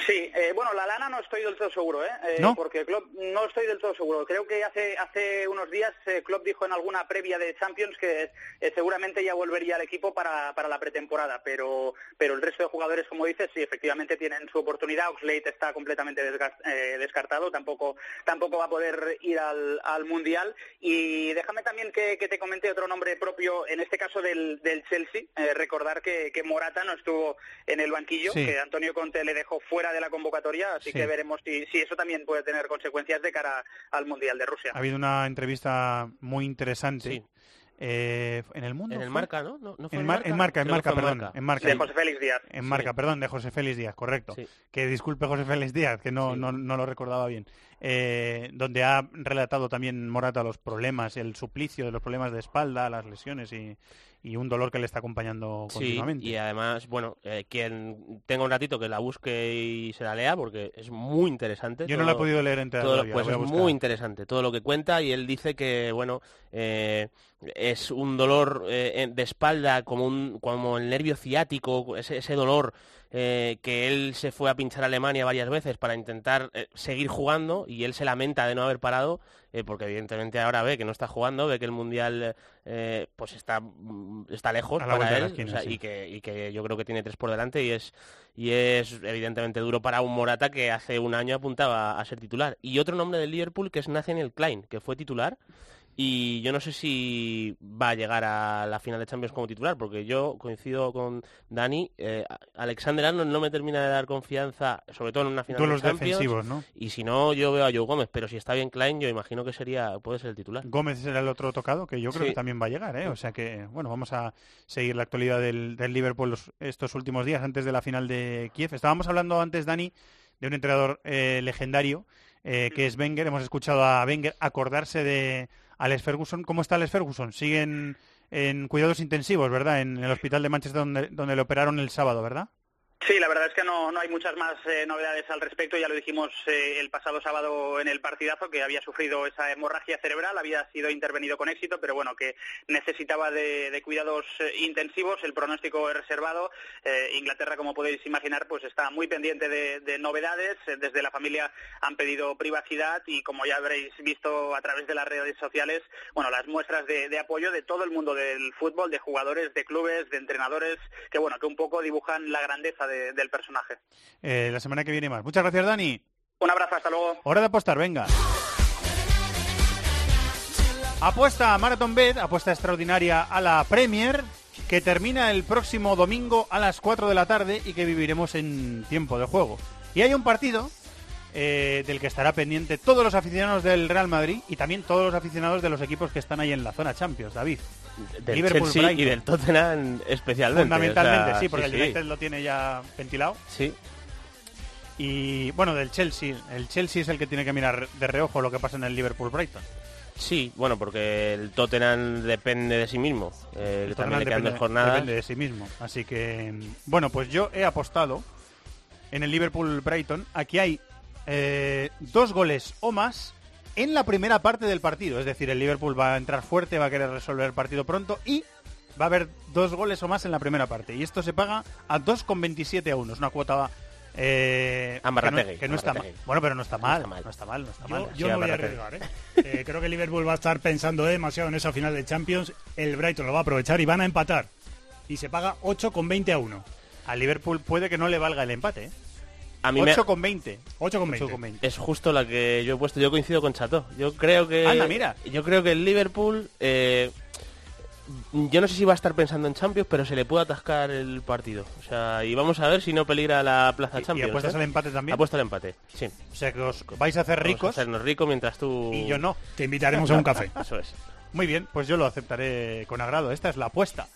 Sí, eh, bueno, la lana no estoy del todo seguro, ¿eh? Eh, ¿No? Porque Klopp no estoy del todo seguro. Creo que hace hace unos días eh, Klopp dijo en alguna previa de Champions que eh, seguramente ya volvería al equipo para, para la pretemporada, pero pero el resto de jugadores, como dices, sí, efectivamente tienen su oportunidad. Oxlade está completamente desgas- eh, descartado, tampoco tampoco va a poder ir al, al Mundial. Y déjame también que, que te comente otro nombre propio, en este caso del, del Chelsea. Recordar que, que Morata no estuvo en el banquillo, Sí. que Antonio Conte le dejó fuera de la convocatoria, así Sí. que veremos si, si eso también puede tener consecuencias de cara al Mundial de Rusia. Ha habido una entrevista muy interesante. eh, en el mundo En el fue? Marca, ¿no? ¿No- no fue en, Mar- Marca? en marca, en marca, perdón, Marca. en marca. De José Félix Díaz. En Sí. marca, perdón, de José Félix Díaz, correcto. Que disculpe José Félix Díaz, que no, no, no lo recordaba bien. Eh, donde ha relatado también Morata los problemas, el suplicio de los problemas de espalda, las lesiones y, y un dolor que le está acompañando Sí, continuamente. y además, bueno, eh, quien tenga un ratito que la busque y se la lea, porque es muy interesante. Yo no la he podido leer entera todo todavía, Pues es muy interesante todo lo que cuenta y él dice que, bueno, eh, es un dolor eh, de espalda como, un, como el nervio ciático, ese, ese dolor eh, que él se fue a pinchar a Alemania varias veces para intentar eh, seguir jugando y él se lamenta de no haber parado eh, porque evidentemente ahora ve que no está jugando, ve que el Mundial pues está, mm, está lejos para él la esquina, o sea, sí. y, que, y que yo creo que tiene tres por delante y es, y es evidentemente duro para un Morata que hace un año apuntaba a ser titular. Y otro nombre del Liverpool que es Nathaniel Klein, que fue titular y yo no sé si va a llegar a la final de Champions como titular, porque yo coincido con Dani, eh, Alexander Arnold no me termina de dar confianza, sobre todo en una final Duelos de Champions. defensivos, ¿no? Y si no, yo veo a Joe Gómez, pero si está bien Klein, yo imagino que sería puede ser el titular. Gómez será el otro tocado, que yo creo Sí. que también va a llegar, ¿eh? O sea que, bueno, vamos a seguir la actualidad del, del Liverpool los- estos últimos días antes de la final de Kiev. Estábamos hablando antes, Dani, de un entrenador eh, legendario, eh, que es Wenger. Hemos escuchado a Wenger acordarse de Alex Ferguson. ¿Cómo está Alex Ferguson? Siguen en cuidados intensivos, ¿verdad? En el hospital de Manchester donde, donde le operaron el sábado, ¿verdad? Sí, la verdad es que no, no hay muchas más eh, novedades al respecto. Ya lo dijimos eh, el pasado sábado en el partidazo, que había sufrido esa hemorragia cerebral, había sido intervenido con éxito, pero bueno, que necesitaba de, cuidados eh, intensivos. El pronóstico es reservado. Inglaterra, como podéis imaginar, pues está muy pendiente de, de novedades. Desde la familia han pedido privacidad y, como ya habréis visto a través de las redes sociales, bueno, las muestras de, de apoyo de todo el mundo del fútbol, de jugadores, de clubes, de entrenadores, que bueno, que un poco dibujan la grandeza de- del personaje. Eh, la semana que viene más. Muchas gracias, Dani. Un abrazo, hasta luego. Hora de apostar, venga. Apuesta a Marathon Bet, apuesta extraordinaria a la Premier, que termina el próximo domingo a las 4 de la tarde y que viviremos en tiempo de juego. Y hay un partido eh, del que estará pendiente todos los aficionados del Real Madrid y también todos los aficionados de los equipos que están ahí en la zona Champions, David. Del Liverpool, Chelsea y del Tottenham especialmente. Fundamentalmente, o sea, sí, porque el sí. United lo tiene ya ventilado. Sí. Y bueno, del Chelsea. El Chelsea es el que tiene que mirar de reojo lo que pasa en el Liverpool-Brighton. Sí, bueno, porque el Tottenham depende de sí mismo. eh, también dos jornadas. depende de sí mismo. Así que, bueno, pues yo he apostado en el Liverpool-Brighton. Aquí hay eh, dos goles o más en la primera parte del partido. Es decir, el Liverpool va a entrar fuerte, va a querer resolver el partido pronto y va a haber dos goles o más en la primera parte. Y esto se paga a 2,27 a 1. Es una cuota eh, Ambarrategui, que no, está mal. Bueno, pero no está mal. está mal. No está mal, no está Yo, mal. yo me voy a arriesgar, ¿eh? Eh, Creo que Liverpool va a estar pensando demasiado en esa final de Champions. El Brighton lo va a aprovechar y van a empatar. Y se paga 8 con 20 a 1. A Liverpool puede que no le valga el empate, ¿eh? A mí me- 8 con 20. 8 con 8 20. con 20. Es justo la que yo he puesto. Yo coincido con Chato. Yo creo que. Anda, mira. Yo creo que el Liverpool. eh, yo no sé si va a estar pensando en Champions, pero se le puede atascar el partido. O sea, y vamos a ver si no peligra la plaza ¿Y- y Champions. apuestas ¿eh? al empate también? Apuesto al empate, sí. O sea que os vais a hacer Vamos a ricos hacernos ricos mientras tú. y yo no. Te invitaremos a un café. Eso es. Muy bien, pues yo lo aceptaré con agrado. Esta es la apuesta.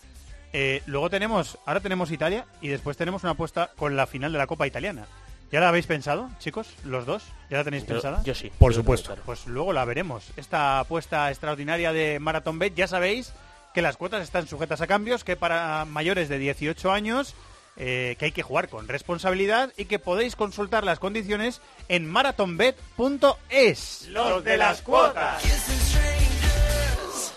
Eh, luego tenemos, ahora tenemos Italia y después tenemos una apuesta con la final de la Copa Italiana. ¿Ya la habéis pensado, chicos? ¿Los dos? ¿Ya la tenéis Yo- pensada? yo sí. Por Yo supuesto. claro. Pues luego la veremos. Esta apuesta extraordinaria de Marathon Bet, ya sabéis que las cuotas están sujetas a cambios, que para mayores de 18 años eh, que hay que jugar con responsabilidad y que podéis consultar las condiciones en marathonbet.es. Los de las cuotas.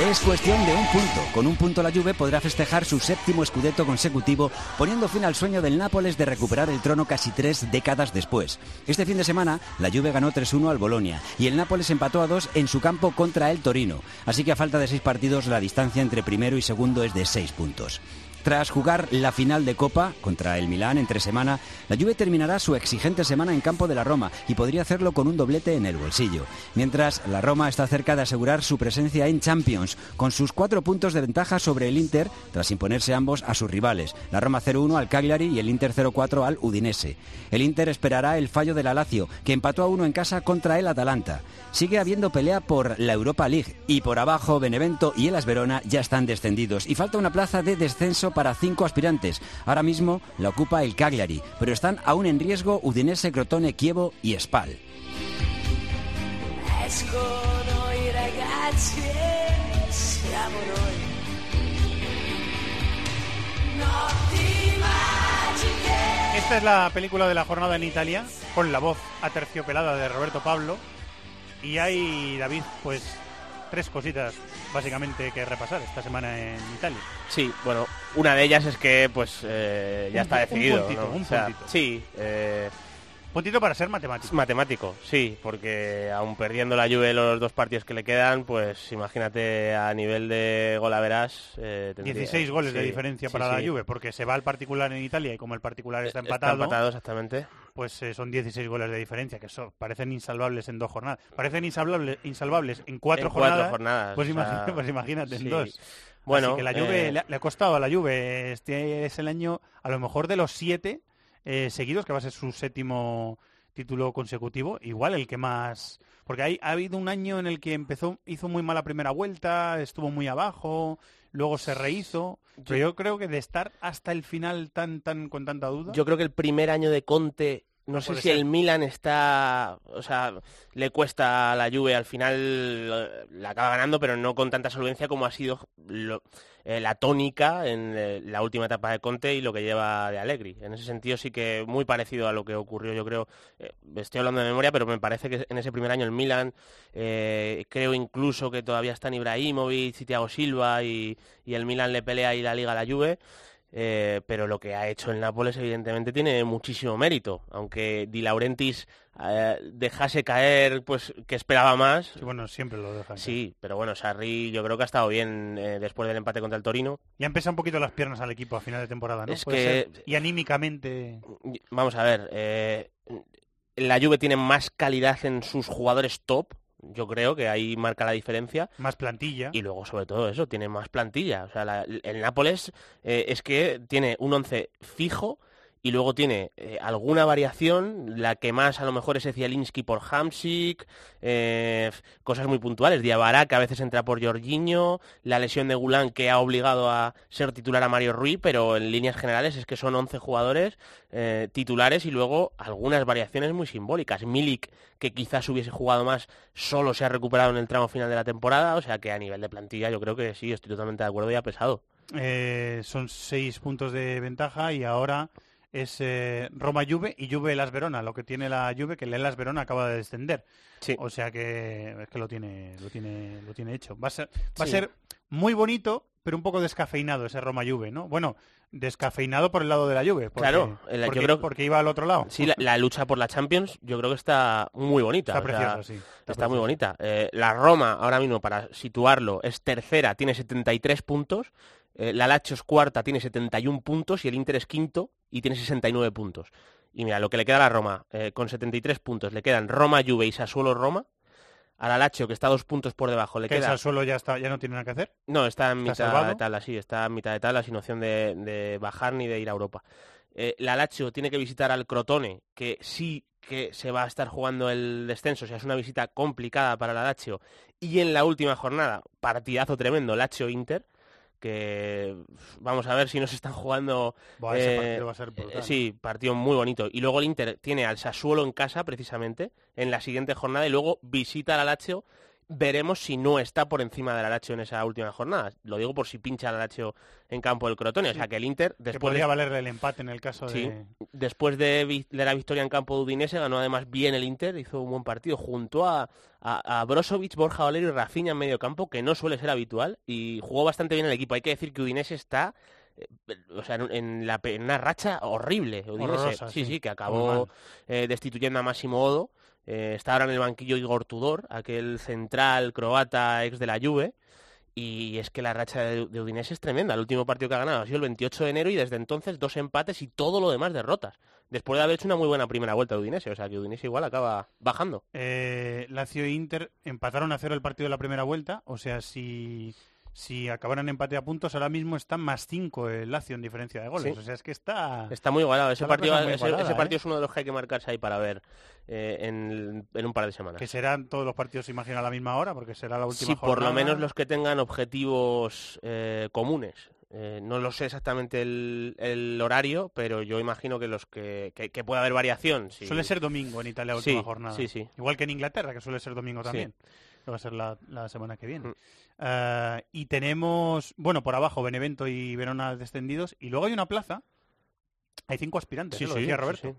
Es cuestión de un punto. Con un punto la Juve podrá festejar su séptimo scudetto consecutivo, poniendo fin al sueño del Nápoles de recuperar el trono casi tres décadas después. Este fin de semana, la Juve ganó 3-1 al Bolonia y el Nápoles empató a 2 en su campo contra el Torino. Así que a falta de seis partidos, la distancia entre primero y segundo es de seis puntos. Tras jugar la final de Copa contra el Milán entre semana, la Juve terminará su exigente semana en campo de la Roma y podría hacerlo con un doblete en el bolsillo. Mientras, la Roma está cerca de asegurar su presencia en Champions, con sus cuatro puntos de ventaja sobre el Inter, tras imponerse ambos a sus rivales. La Roma 0-1 al Cagliari y el Inter 0-4 al Udinese. El Inter esperará el fallo de la Lazio, que empató a uno en casa contra el Atalanta. Sigue habiendo pelea por la Europa League y por abajo Benevento y Elas Verona ya están descendidos y falta una plaza de descenso para cinco aspirantes. Ahora mismo la ocupa el Cagliari, pero están aún en riesgo Udinese, Crotone, Chievo y Spal. escono i ragazzi e siamo noi. Notti magiche. Esta es la película de la jornada en Italia, con la voz aterciopelada de Roberto Pablo. Y hay, David, pues tres cositas básicamente que repasar esta semana en Italia. Sí, bueno, una de ellas es que pues eh, ya Un está pu- un decidido. puntito, ¿no? un O sea, puntito. Sí, eh, Puntito para ser matemático. matemático, sí, porque aún perdiendo la Juve los dos partidos que le quedan, pues imagínate a nivel de golaveras. Eh, tendría- 16 goles de diferencia para sí. la Juve, porque se va al particular en Italia y como el particular está Está empatado, empatado, exactamente. Pues eh, son 16 goles de diferencia, que eso parecen insalvables en dos jornadas. Parecen insalvables, insalvables en cuatro En cuatro jornadas. Pues, o sea, pues imagínate en dos. Bueno, Así que la Juve eh, le, ha- le ha costado a la Juve. Este es el año, a lo mejor de los siete eh, seguidos, que va a ser su séptimo título consecutivo, igual el que más... Porque hay, ha habido un año en el que empezó, hizo muy mala primera vuelta, estuvo muy abajo, luego se rehizo. Pero yo creo que de estar hasta el final tan, tan, con tanta duda... Yo creo que el primer año de Conte, no, sé si ser. el Milan está, o sea, le cuesta a la Juve al final eh, la acaba ganando, pero no con tanta solvencia como ha sido lo- eh, la tónica en eh, la última etapa de Conte y lo que lleva de Allegri. En ese sentido sí que muy parecido a lo que ocurrió, yo creo, eh, estoy hablando de memoria, pero me parece que en ese primer año el Milan, creo incluso que todavía están Ibrahimovic y Thiago Silva y, y el Milan le pelea ahí la liga a la Juve. Eh, pero lo que ha hecho el Nápoles evidentemente tiene muchísimo mérito, aunque Di Laurentiis eh, dejase caer pues que esperaba más. Sí, bueno, siempre lo dejan. Sí, pero bueno, Sarri yo creo que ha estado bien eh, después del empate contra el Torino. Ya empieza un poquito las piernas al equipo a final de temporada, ¿no? Es que- ser. Y anímicamente... Vamos a ver, la Juve tiene más calidad en sus jugadores top, yo creo que ahí marca la diferencia. Más plantilla. Y luego, sobre todo eso, tiene más plantilla. O sea, la- el Nápoles eh, es que tiene un once fijo y luego tiene eh, alguna variación, la que más a lo mejor es Zielinski por Hamsik, eh, cosas muy puntuales, Diabara que a veces entra por Jorginho, la lesión de Gulan que ha obligado a ser titular a Mario Rui, pero en líneas generales es que son 11 jugadores eh, titulares y luego algunas variaciones muy simbólicas. Milik, que quizás hubiese jugado más, solo se ha recuperado en el tramo final de la temporada, o sea que a nivel de plantilla yo creo que sí, estoy totalmente de acuerdo y ha pesado. Son seis puntos de ventaja y ahora es eh, Roma Juve y Juve Las Verona, lo que tiene la Juve que el Las Verona acaba de descender. O sea que es que lo tiene lo tiene lo tiene hecho. Va a ser va a Sí. ser muy bonito, pero un poco descafeinado ese Roma Juve, ¿no? Bueno, descafeinado por el lado de la Juve, porque, Claro, yo porque, creo- porque iba al otro lado. Sí, la, la lucha por la Champions yo creo que está muy bonita. Está o sea, preciosa, sí, Está, está muy bonita. Eh, la Roma, ahora mismo, para situarlo, es tercera, tiene 73 puntos. Eh, la Lazio es cuarta, tiene 71 puntos. Y el Inter es quinto y tiene 69 puntos. Y mira, lo que le queda a la Roma, eh, con 73 puntos, le quedan Roma, Juve y Sassuolo-Roma. A la Lazio, que está dos puntos por debajo, le que queda... Sassuolo ya está ya no tiene nada que hacer. No, está en ¿Está mitad salvado? de tabla, sí, está en mitad de tabla sin opción de, de bajar ni de ir a Europa. Eh, la Lazio tiene que visitar al Crotone, que sí que se va a estar jugando el descenso, o sea, es una visita complicada para la Lazio. Y en la última jornada, partidazo tremendo, Lazio-Inter, que vamos a ver si nos están jugando... Buah, ese eh, partido va a ser eh, brutal. sí, partido muy bonito. Y luego el Inter tiene al Sassuolo en casa, precisamente, en la siguiente jornada, y luego visita a la Lazio. Veremos si no está por encima de la Lazio en esa última jornada. Lo digo por si pincha la Lazio en campo del Crotone. O sea que el Inter, que después podría de, valerle el empate en el caso sí, de después de, la victoria en campo de Udinese, ganó además bien el Inter, hizo un buen partido junto a, a, a Brozovic, Borja Valero y Rafinha en medio campo, que no suele ser habitual, y jugó bastante bien el equipo. Hay que decir que Udinese está eh, o sea, en, la, en una racha horrible. Horrorosa, sí, sí. sí, que acabó eh, destituyendo a Máximo Odo. Eh, está ahora en el banquillo Igor Tudor, aquel central croata ex de la Juve. Y es que la racha de, Udinese es tremenda. El último partido que ha ganado ha sido el 28 de enero y desde entonces dos empates y todo lo demás derrotas. Después de haber hecho una muy buena primera vuelta de Udinese. O sea que Udinese igual acaba bajando. Eh, Lazio e Inter empataron a cero el partido de la primera vuelta, o sea, si, si acabaran empate a puntos, ahora mismo está más cinco el Lazio en diferencia de goles. Sí. O sea, es que está... Está muy igualado. Ese partido, ese, ese ¿eh? partido es uno de los que hay que marcarse ahí para ver eh, en, en un par de semanas. Que serán todos los partidos, imagino, a la misma hora, porque será la última Sí, por lo jornada. menos los que tengan objetivos eh, comunes. Eh, no lo sé exactamente el, el horario, pero yo imagino que los que, que, que puede haber variación. sí. Suele ser domingo en Italia la última Sí, jornada. sí, sí. Igual que en Inglaterra, que suele ser domingo también. Que va a ser la, la semana que Mm. viene. Ah, y tenemos, bueno, por abajo Benevento y Verona descendidos. Y luego hay una plaza. Hay cinco aspirantes, Sí, ¿eh? lo sí, decía sí, Roberto. sí.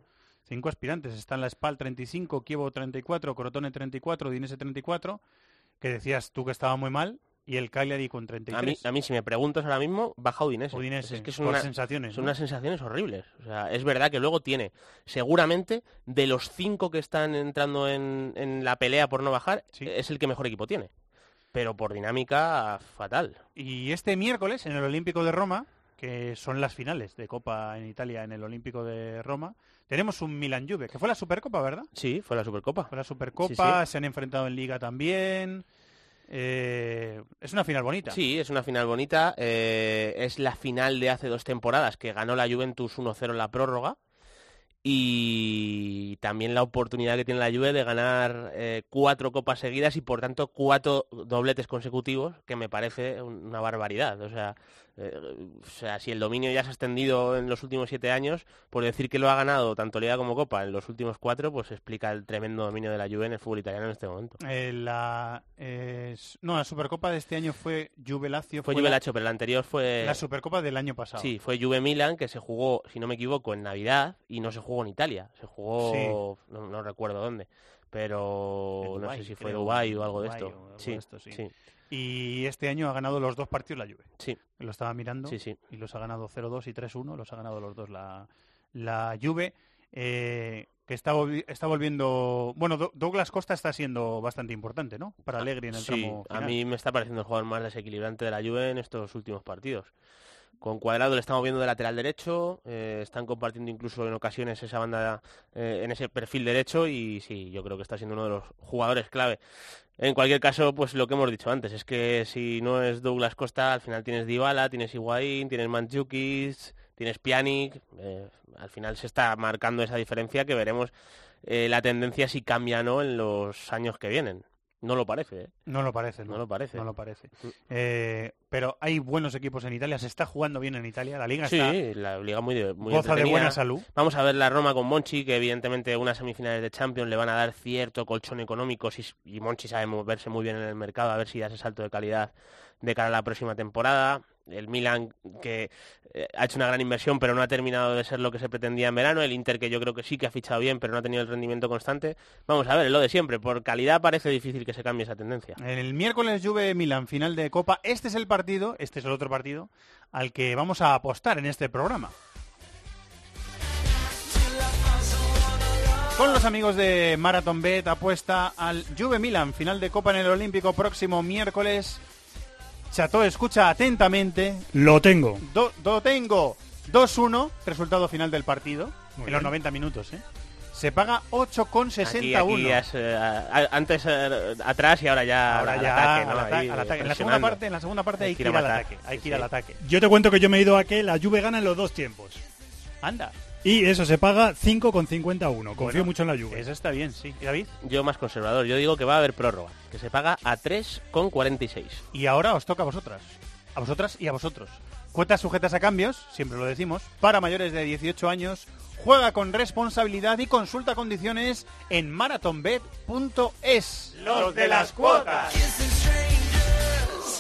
Cinco aspirantes. Están la Spal 35, Kievo 34, Crotone 34, Dinese 34. Que decías tú que estaba muy mal. Y el Cagliari con 33. A mí, a mí, si me preguntas ahora mismo, baja Udinese. Udinese, es que son, por una- sensaciones, son ¿no? unas sensaciones horribles. O sea, es verdad que luego tiene, seguramente, de los cinco que están entrando en, en la pelea por no bajar, es el que mejor equipo tiene. Pero por dinámica, fatal. Y este miércoles en el Olímpico de Roma, que son las finales de Copa en Italia en el Olímpico de Roma, tenemos un Milan Juve, que fue la Supercopa, ¿verdad? Sí, fue la Supercopa. Fue la Supercopa, Sí, sí. se han enfrentado en Liga también. Eh, es una final bonita. Sí, es una final bonita. eh, es la final de hace dos temporadas que ganó la Juventus 1-0 en la prórroga. Y también la oportunidad que tiene la Juve de ganar eh, cuatro copas seguidas y por tanto cuatro dobletes consecutivos, que me parece un- una barbaridad. O sea, eh, o sea, si el dominio ya se ha extendido en los últimos siete años, por decir que lo ha ganado tanto Liga como Copa en los últimos cuatro, pues explica el tremendo dominio de la Juve en el fútbol italiano en este momento. Eh, la, eh, no, la Supercopa de este año fue Juve Lazio. Fue la- Juve Lazio, pero la anterior fue... La Supercopa del año pasado. Sí, fue Juve Milan que se jugó, si no me equivoco, en Navidad y no se jugó en Italia. Se jugó, no, no recuerdo dónde, pero no sé si fue creo, Dubái o algo de esto. o algo sí, de esto, sí. sí. Y este año ha ganado los dos partidos la Juve. Sí. Lo estaba mirando. Sí, sí. Y los ha ganado 0-2 y 3-1. Los ha ganado los dos la, la Juve. eh, que está, volvi- está volviendo... Bueno, Do- Douglas Costa está siendo bastante importante, ¿no? Para Allegri en el Sí, tramo a final. mí me está pareciendo el jugador más desequilibrante de la Juve en estos últimos partidos. Con Cuadrado le estamos viendo de lateral derecho, eh, están compartiendo incluso en ocasiones esa banda eh, en ese perfil derecho y sí, yo creo que está siendo uno de los jugadores clave. En cualquier caso, pues lo que hemos dicho antes, es que si no es Douglas Costa, al final tienes Dybala, tienes Higuaín, tienes Mandzukic, tienes Pjanic, eh, al final se está marcando esa diferencia que veremos la tendencia si cambia o no en los años que vienen. No lo parece, ¿eh? No lo parece, no, No lo parece. No lo parece. Eh, pero hay buenos equipos en Italia, se está jugando bien en Italia, la liga está... Sí, la liga muy, muy Goza de buena salud. Vamos a ver la Roma con Monchi, que evidentemente unas semifinales de Champions le van a dar cierto colchón económico si- y Monchi sabe moverse muy bien en el mercado, a ver si da ese salto de calidad de cara a la próxima temporada. El Milan, que eh, ha hecho una gran inversión, pero no ha terminado de ser lo que se pretendía en verano. El Inter, que yo creo que sí que ha fichado bien, pero no ha tenido el rendimiento constante. Vamos a ver, lo de siempre. Por calidad parece difícil que se cambie esa tendencia. El miércoles Juve Milan, final de Copa. Este es el partido, este es el otro partido al que vamos a apostar en este programa. Con los amigos de Marathon Bet apuesta al Juve Milan, final de Copa en el Olímpico próximo miércoles. Chato, escucha atentamente. Lo tengo. Do- lo tengo. 2-1, resultado final del partido. Muy en los bien. 90 minutos, ¿eh? Se paga 8,61. Aquí, aquí has, eh, antes eh, atrás y ahora ya Ahora al ya ataque, ¿no? al ata- Ahí, al ataque. En la segunda parte, en la segunda parte hay, que ir al ataque. Hay Sí, que ir al ataque. Yo te cuento que yo me he ido a que la Juve gana en los dos tiempos. Anda. Y eso se paga 5,51. Confío Bueno, mucho en la Juve. Eso está bien, sí. ¿Y David? Yo más conservador. Yo digo que va a haber prórroga, que se paga a 3,46. Y ahora os toca a vosotras. A vosotras y a vosotros. Cuotas sujetas a cambios, siempre lo decimos, para mayores de 18 años. Juega con responsabilidad y consulta condiciones en marathonbet.es. Los de las cuotas.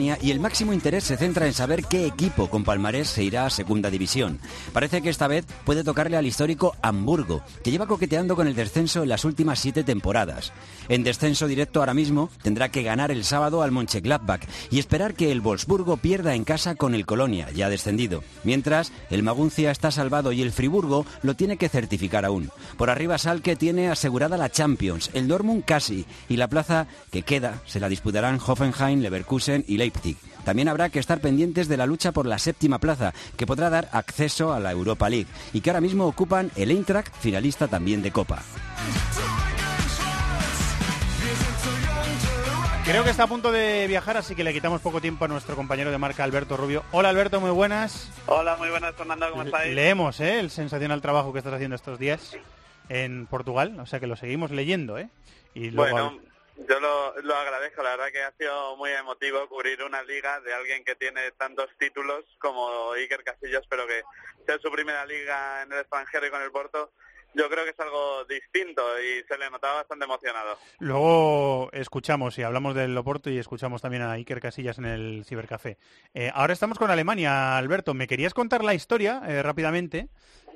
y el máximo interés se centra en saber qué equipo con palmarés se irá a segunda división. Parece que esta vez puede tocarle al histórico Hamburgo, que lleva coqueteando con el descenso en las últimas siete temporadas. En descenso directo ahora mismo tendrá que ganar el sábado al Mönchengladbach y esperar que el Wolfsburgo pierda en casa con el Colonia, ya descendido. Mientras, el Maguncia está salvado y el Friburgo lo tiene que certificar aún. Por arriba Salke tiene asegurada la Champions, el Dortmund casi, y la plaza que queda se la disputarán Hoffenheim, Leverkusen y Leipzig. También habrá que estar pendientes de la lucha por la séptima plaza, que podrá dar acceso a la Europa League, y que ahora mismo ocupan el Eintracht, finalista también de Copa. Creo que está a punto de viajar, así que le quitamos poco tiempo a nuestro compañero de marca Alberto Rubio. Hola Alberto, muy buenas. Hola, muy buenas, Fernando, ¿cómo estáis? Leemos ¿eh? el sensacional trabajo que estás haciendo estos días en Portugal, o sea que lo seguimos leyendo, ¿eh? Y luego Bueno, yo lo, lo agradezco, la verdad que ha sido muy emotivo cubrir una liga de alguien que tiene tantos títulos como Iker Casillas, pero que sea su primera liga en el extranjero y con el Porto, yo creo que es algo distinto y se le notaba bastante emocionado. Luego escuchamos y hablamos del Oporto y escuchamos también a Iker Casillas en el Cibercafé. Eh, ahora estamos con Alemania, Alberto. ¿Me querías contar la historia eh, rápidamente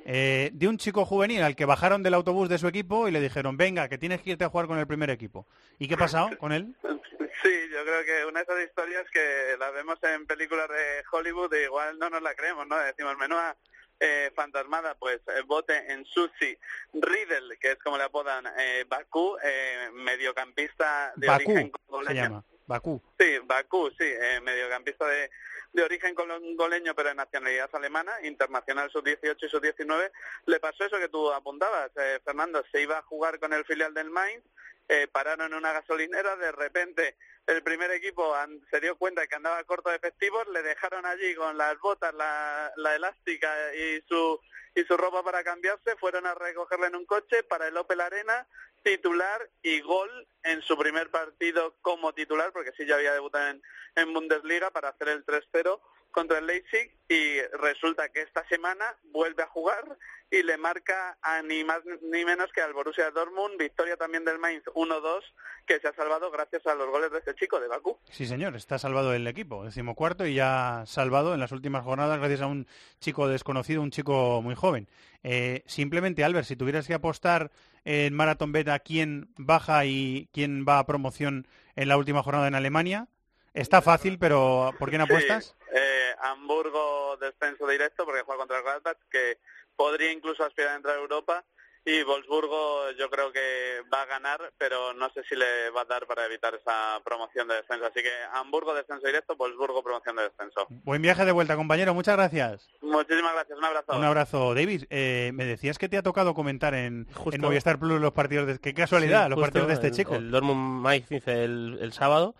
eh, de un chico juvenil al que bajaron del autobús de su equipo y le dijeron, venga, que tienes que irte a jugar con el primer equipo? ¿Y qué ha pasado con él? Sí, yo creo que una de esas historias que las vemos en películas de Hollywood e igual no nos la creemos, ¿no? Decimos, menuda eh, fantasmada, pues eh, vote en Susi Riedel, que es como le apodan eh, Bakú, eh, mediocampista de origen Bakú se congoleño. llama. Bakú. Sí, Bakú, sí, eh, mediocampista de, de origen congoleño pero de nacionalidad alemana, internacional sub-18 y sub-19. Le pasó eso que tú apuntabas, eh, Fernando, se iba a jugar con el filial del Mainz, eh, pararon en una gasolinera, de repente el primer equipo se dio cuenta que andaba corto de efectivos, le dejaron allí con las botas, la, la elástica y su y su ropa para cambiarse, fueron a recogerle en un coche para el Opel Arena, titular y gol en su primer partido como titular, porque sí ya había debutado en, en Bundesliga para hacer el 3-0 contra el Leipzig y resulta que esta semana vuelve a jugar y le marca a ni más ni menos que al Borussia Dortmund, victoria también del Mainz 1-2, que se ha salvado gracias a los goles de este chico de Bakú. Sí, señor, está salvado el equipo, decimocuarto y ya salvado en las últimas jornadas gracias a un chico desconocido, un chico muy joven. Eh, simplemente, Albert, si tuvieras que apostar en Marathon Bet a quién baja y quién va a promoción en la última jornada en Alemania, está fácil, pero ¿por quién apuestas? Sí, eh, Hamburgo descenso directo porque juega contra el Gladbach, que podría incluso aspirar a entrar a Europa. Y Wolfsburgo yo creo que va a ganar, pero no sé si le va a dar para evitar esa promoción de descenso. Así que Hamburgo descenso directo, Wolfsburgo promoción de descenso. Buen viaje de vuelta, compañero. Muchas gracias. Muchísimas gracias. Un abrazo. Un abrazo, David. Eh, me decías que te ha tocado comentar en, Justo. en Movistar Plus los partidos de... Qué casualidad, Sí, los partidos de este el- chico. El Dortmund Mainz el, el sábado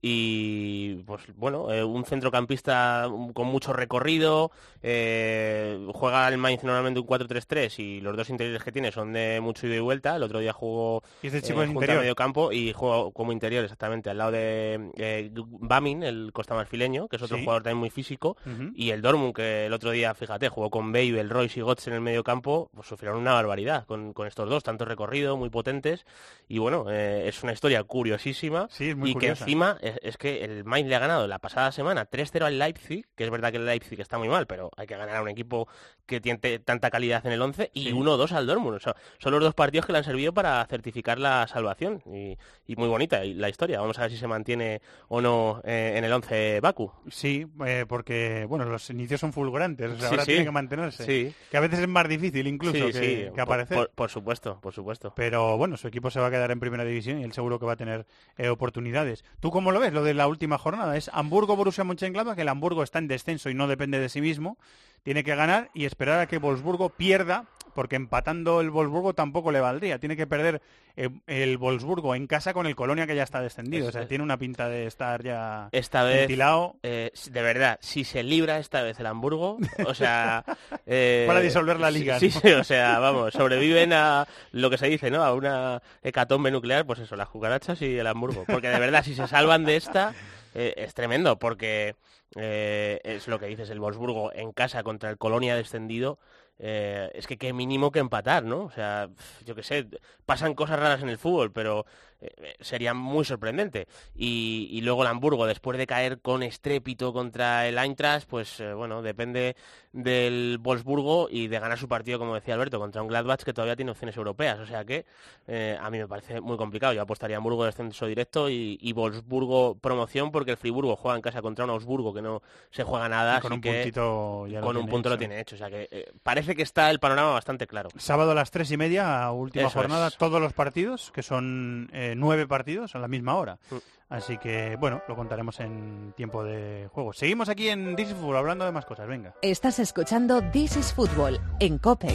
y pues bueno, eh, un centrocampista con mucho recorrido, eh, juega el Mainz normalmente un 4-3-3 y los dos interiores que tiene son de mucho ida y vuelta. El otro día jugó Y este chico junto interior. a medio campo y juega como interior exactamente al lado de eh, Bamin, el costamarfileño, que es otro Sí. jugador también muy físico, y el Dortmund que el otro día, fíjate, jugó con Babel, Royce y Götze en el medio campo, pues sufrieron una barbaridad con, con estos dos, tanto recorrido, muy potentes, y bueno, eh, es una historia curiosísima, Sí, es muy y curiosa. que encima es, es que el Mainz le ha ganado la pasada semana 3-0 al Leipzig, que es verdad que el Leipzig está muy mal, pero hay que ganar a un equipo que tiene tanta calidad en el 11, y Sí. 1-2 al Dortmund, o sea, son los dos partidos que le han servido para certificar la salvación, y, y muy bonita y la historia, vamos a ver si se mantiene o no eh, en el 11 Baku. Sí, eh, porque bueno, los inicios son fulgurantes, o sea, Sí, ahora sí. tiene que mantenerse. Que a veces es más difícil incluso que, aparecer. Por, por supuesto, por supuesto. Pero bueno, su equipo se va a quedar en primera división y él seguro que va a tener eh, oportunidades. ¿Tú cómo lo lo de la última jornada? Es Hamburgo-Borussia Mönchengladbach, que el Hamburgo está en descenso y no depende de sí mismo. Tiene que ganar y esperar a que Wolfsburgo pierda, porque empatando el Wolfsburgo tampoco le valdría. Tiene que perder eh, el Wolfsburgo en casa con el Colonia, que ya está descendido. Es- o sea, es- tiene una pinta de estar ya Esta vez, ventilado. eh, de verdad, si se libra esta vez el Hamburgo, o sea... eh, Para disolver la liga, Sí, ¿no? sí, o sea, vamos, sobreviven a lo que se dice, ¿no? A una hecatombe nuclear, pues eso, las cucarachas y el Hamburgo. Porque de verdad, si se salvan de esta, eh, es tremendo, porque eh, es lo que dices, el Wolfsburgo en casa contra el Colonia descendido, eh, es que qué mínimo que empatar, ¿no? O sea, yo qué sé, pasan cosas raras en el fútbol, pero eh, sería muy sorprendente. Y, y luego el Hamburgo, después de caer con estrépito contra el Eintracht, pues eh, bueno, depende del Wolfsburgo y de ganar su partido, como decía Alberto, contra un Gladbach que todavía tiene opciones europeas. O sea que eh, a mí me parece muy complicado. Yo apostaría a Hamburgo descenso directo y, y Wolfsburgo promoción, porque el Friburgo juega en casa contra un Augsburgo que no se juega nada. Y con así un que puntito ya con un punto lo tiene hecho. O sea que parece que está el panorama bastante claro. Sábado a las tres y media, última Eso jornada, es. todos los partidos, que son eh, nueve partidos a la misma hora. Mm. Así que, bueno, lo contaremos en tiempo de juego. Seguimos aquí en This is Football, hablando de más cosas, venga. Estás escuchando This is Football en Cope.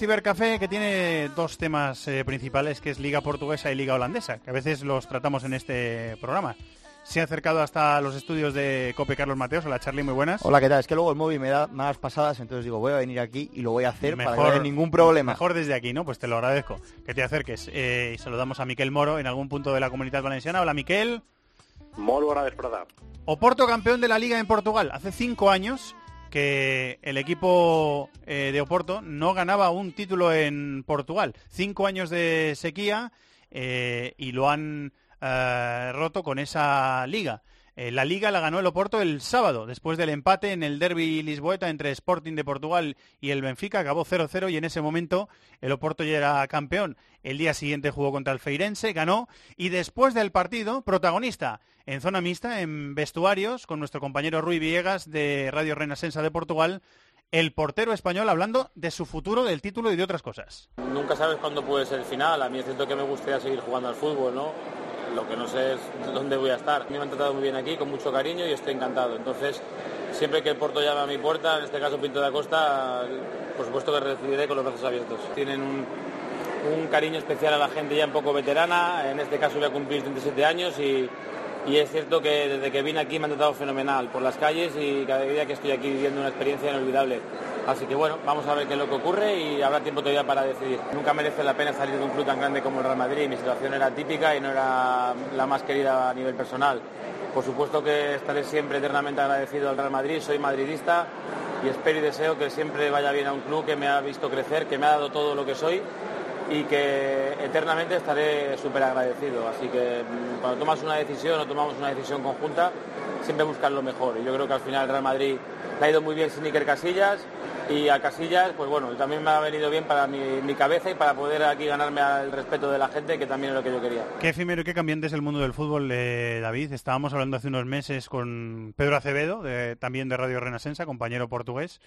Cibercafé que tiene dos temas eh, principales, que es Liga Portuguesa y Liga Holandesa, que a veces los tratamos en este programa. Se ha acercado hasta los estudios de Cope Carlos Mateos. Hola Charlie, muy buenas. Hola, ¿qué tal? Es que luego el móvil me da malas pasadas, entonces digo, voy a venir aquí y lo voy a hacer para que no haya ningún problema. Mejor desde aquí, ¿no? Pues te lo agradezco. Que te acerques. Eh, y saludamos a Miquel Moro en algún punto de la comunidad valenciana. Hola Miquel. Molt bona vesprada. Oporto campeón de la liga en Portugal. Hace cinco años que el equipo eh, de Oporto no ganaba un título en Portugal. Cinco años de sequía eh, y lo han eh, roto con esa liga. La liga la ganó el Oporto el sábado, después del empate en el derby lisboeta entre Sporting de Portugal y el Benfica, acabó 0-0 y en ese momento el Oporto ya era campeón. El día siguiente jugó contra el Feirense, ganó y después del partido, protagonista en zona mixta, en vestuarios, con nuestro compañero Rui Villegas de Radio Renacensa de Portugal, el portero español hablando de su futuro, del título y de otras cosas. Nunca sabes cuándo puede ser el final. A mí es cierto que me gustaría seguir jugando al fútbol, ¿no? Lo que no sé es dónde voy a estar. Me han tratado muy bien aquí, con mucho cariño y estoy encantado. Entonces, siempre que el Porto llame a mi puerta, en este caso Pinto da Costa, por supuesto que recibiré con los brazos abiertos. Tienen un cariño especial a la gente ya un poco veterana. En este caso voy a cumplir 37 años y, y es cierto que desde que vine aquí me han tratado fenomenal por las calles y cada día que estoy aquí viviendo una experiencia inolvidable. Así que bueno, vamos a ver qué es lo que ocurre y habrá tiempo todavía para decidir. Nunca merece la pena salir de un club tan grande como el Real Madrid. Mi situación era típica y no era la más querida a nivel personal. Por supuesto que estaré siempre eternamente agradecido al Real Madrid, soy madridista y espero y deseo que siempre vaya bien a un club que me ha visto crecer, que me ha dado todo lo que soy y que eternamente estaré súper agradecido. Así que mm, cuando tomas una decisión o tomamos una decisión conjunta, siempre buscar lo mejor. Y yo creo que al final Real Madrid le ha ido muy bien sin Iker Casillas y a Casillas, pues bueno, también me ha venido bien para mi, cabeza y para poder aquí ganarme el respeto de la gente, que también es lo que yo quería. Qué efímero y qué cambiante es el mundo del fútbol, eh, David. Estábamos hablando hace unos meses con Pedro Acevedo, también de Radio Renasensa, compañero portugués,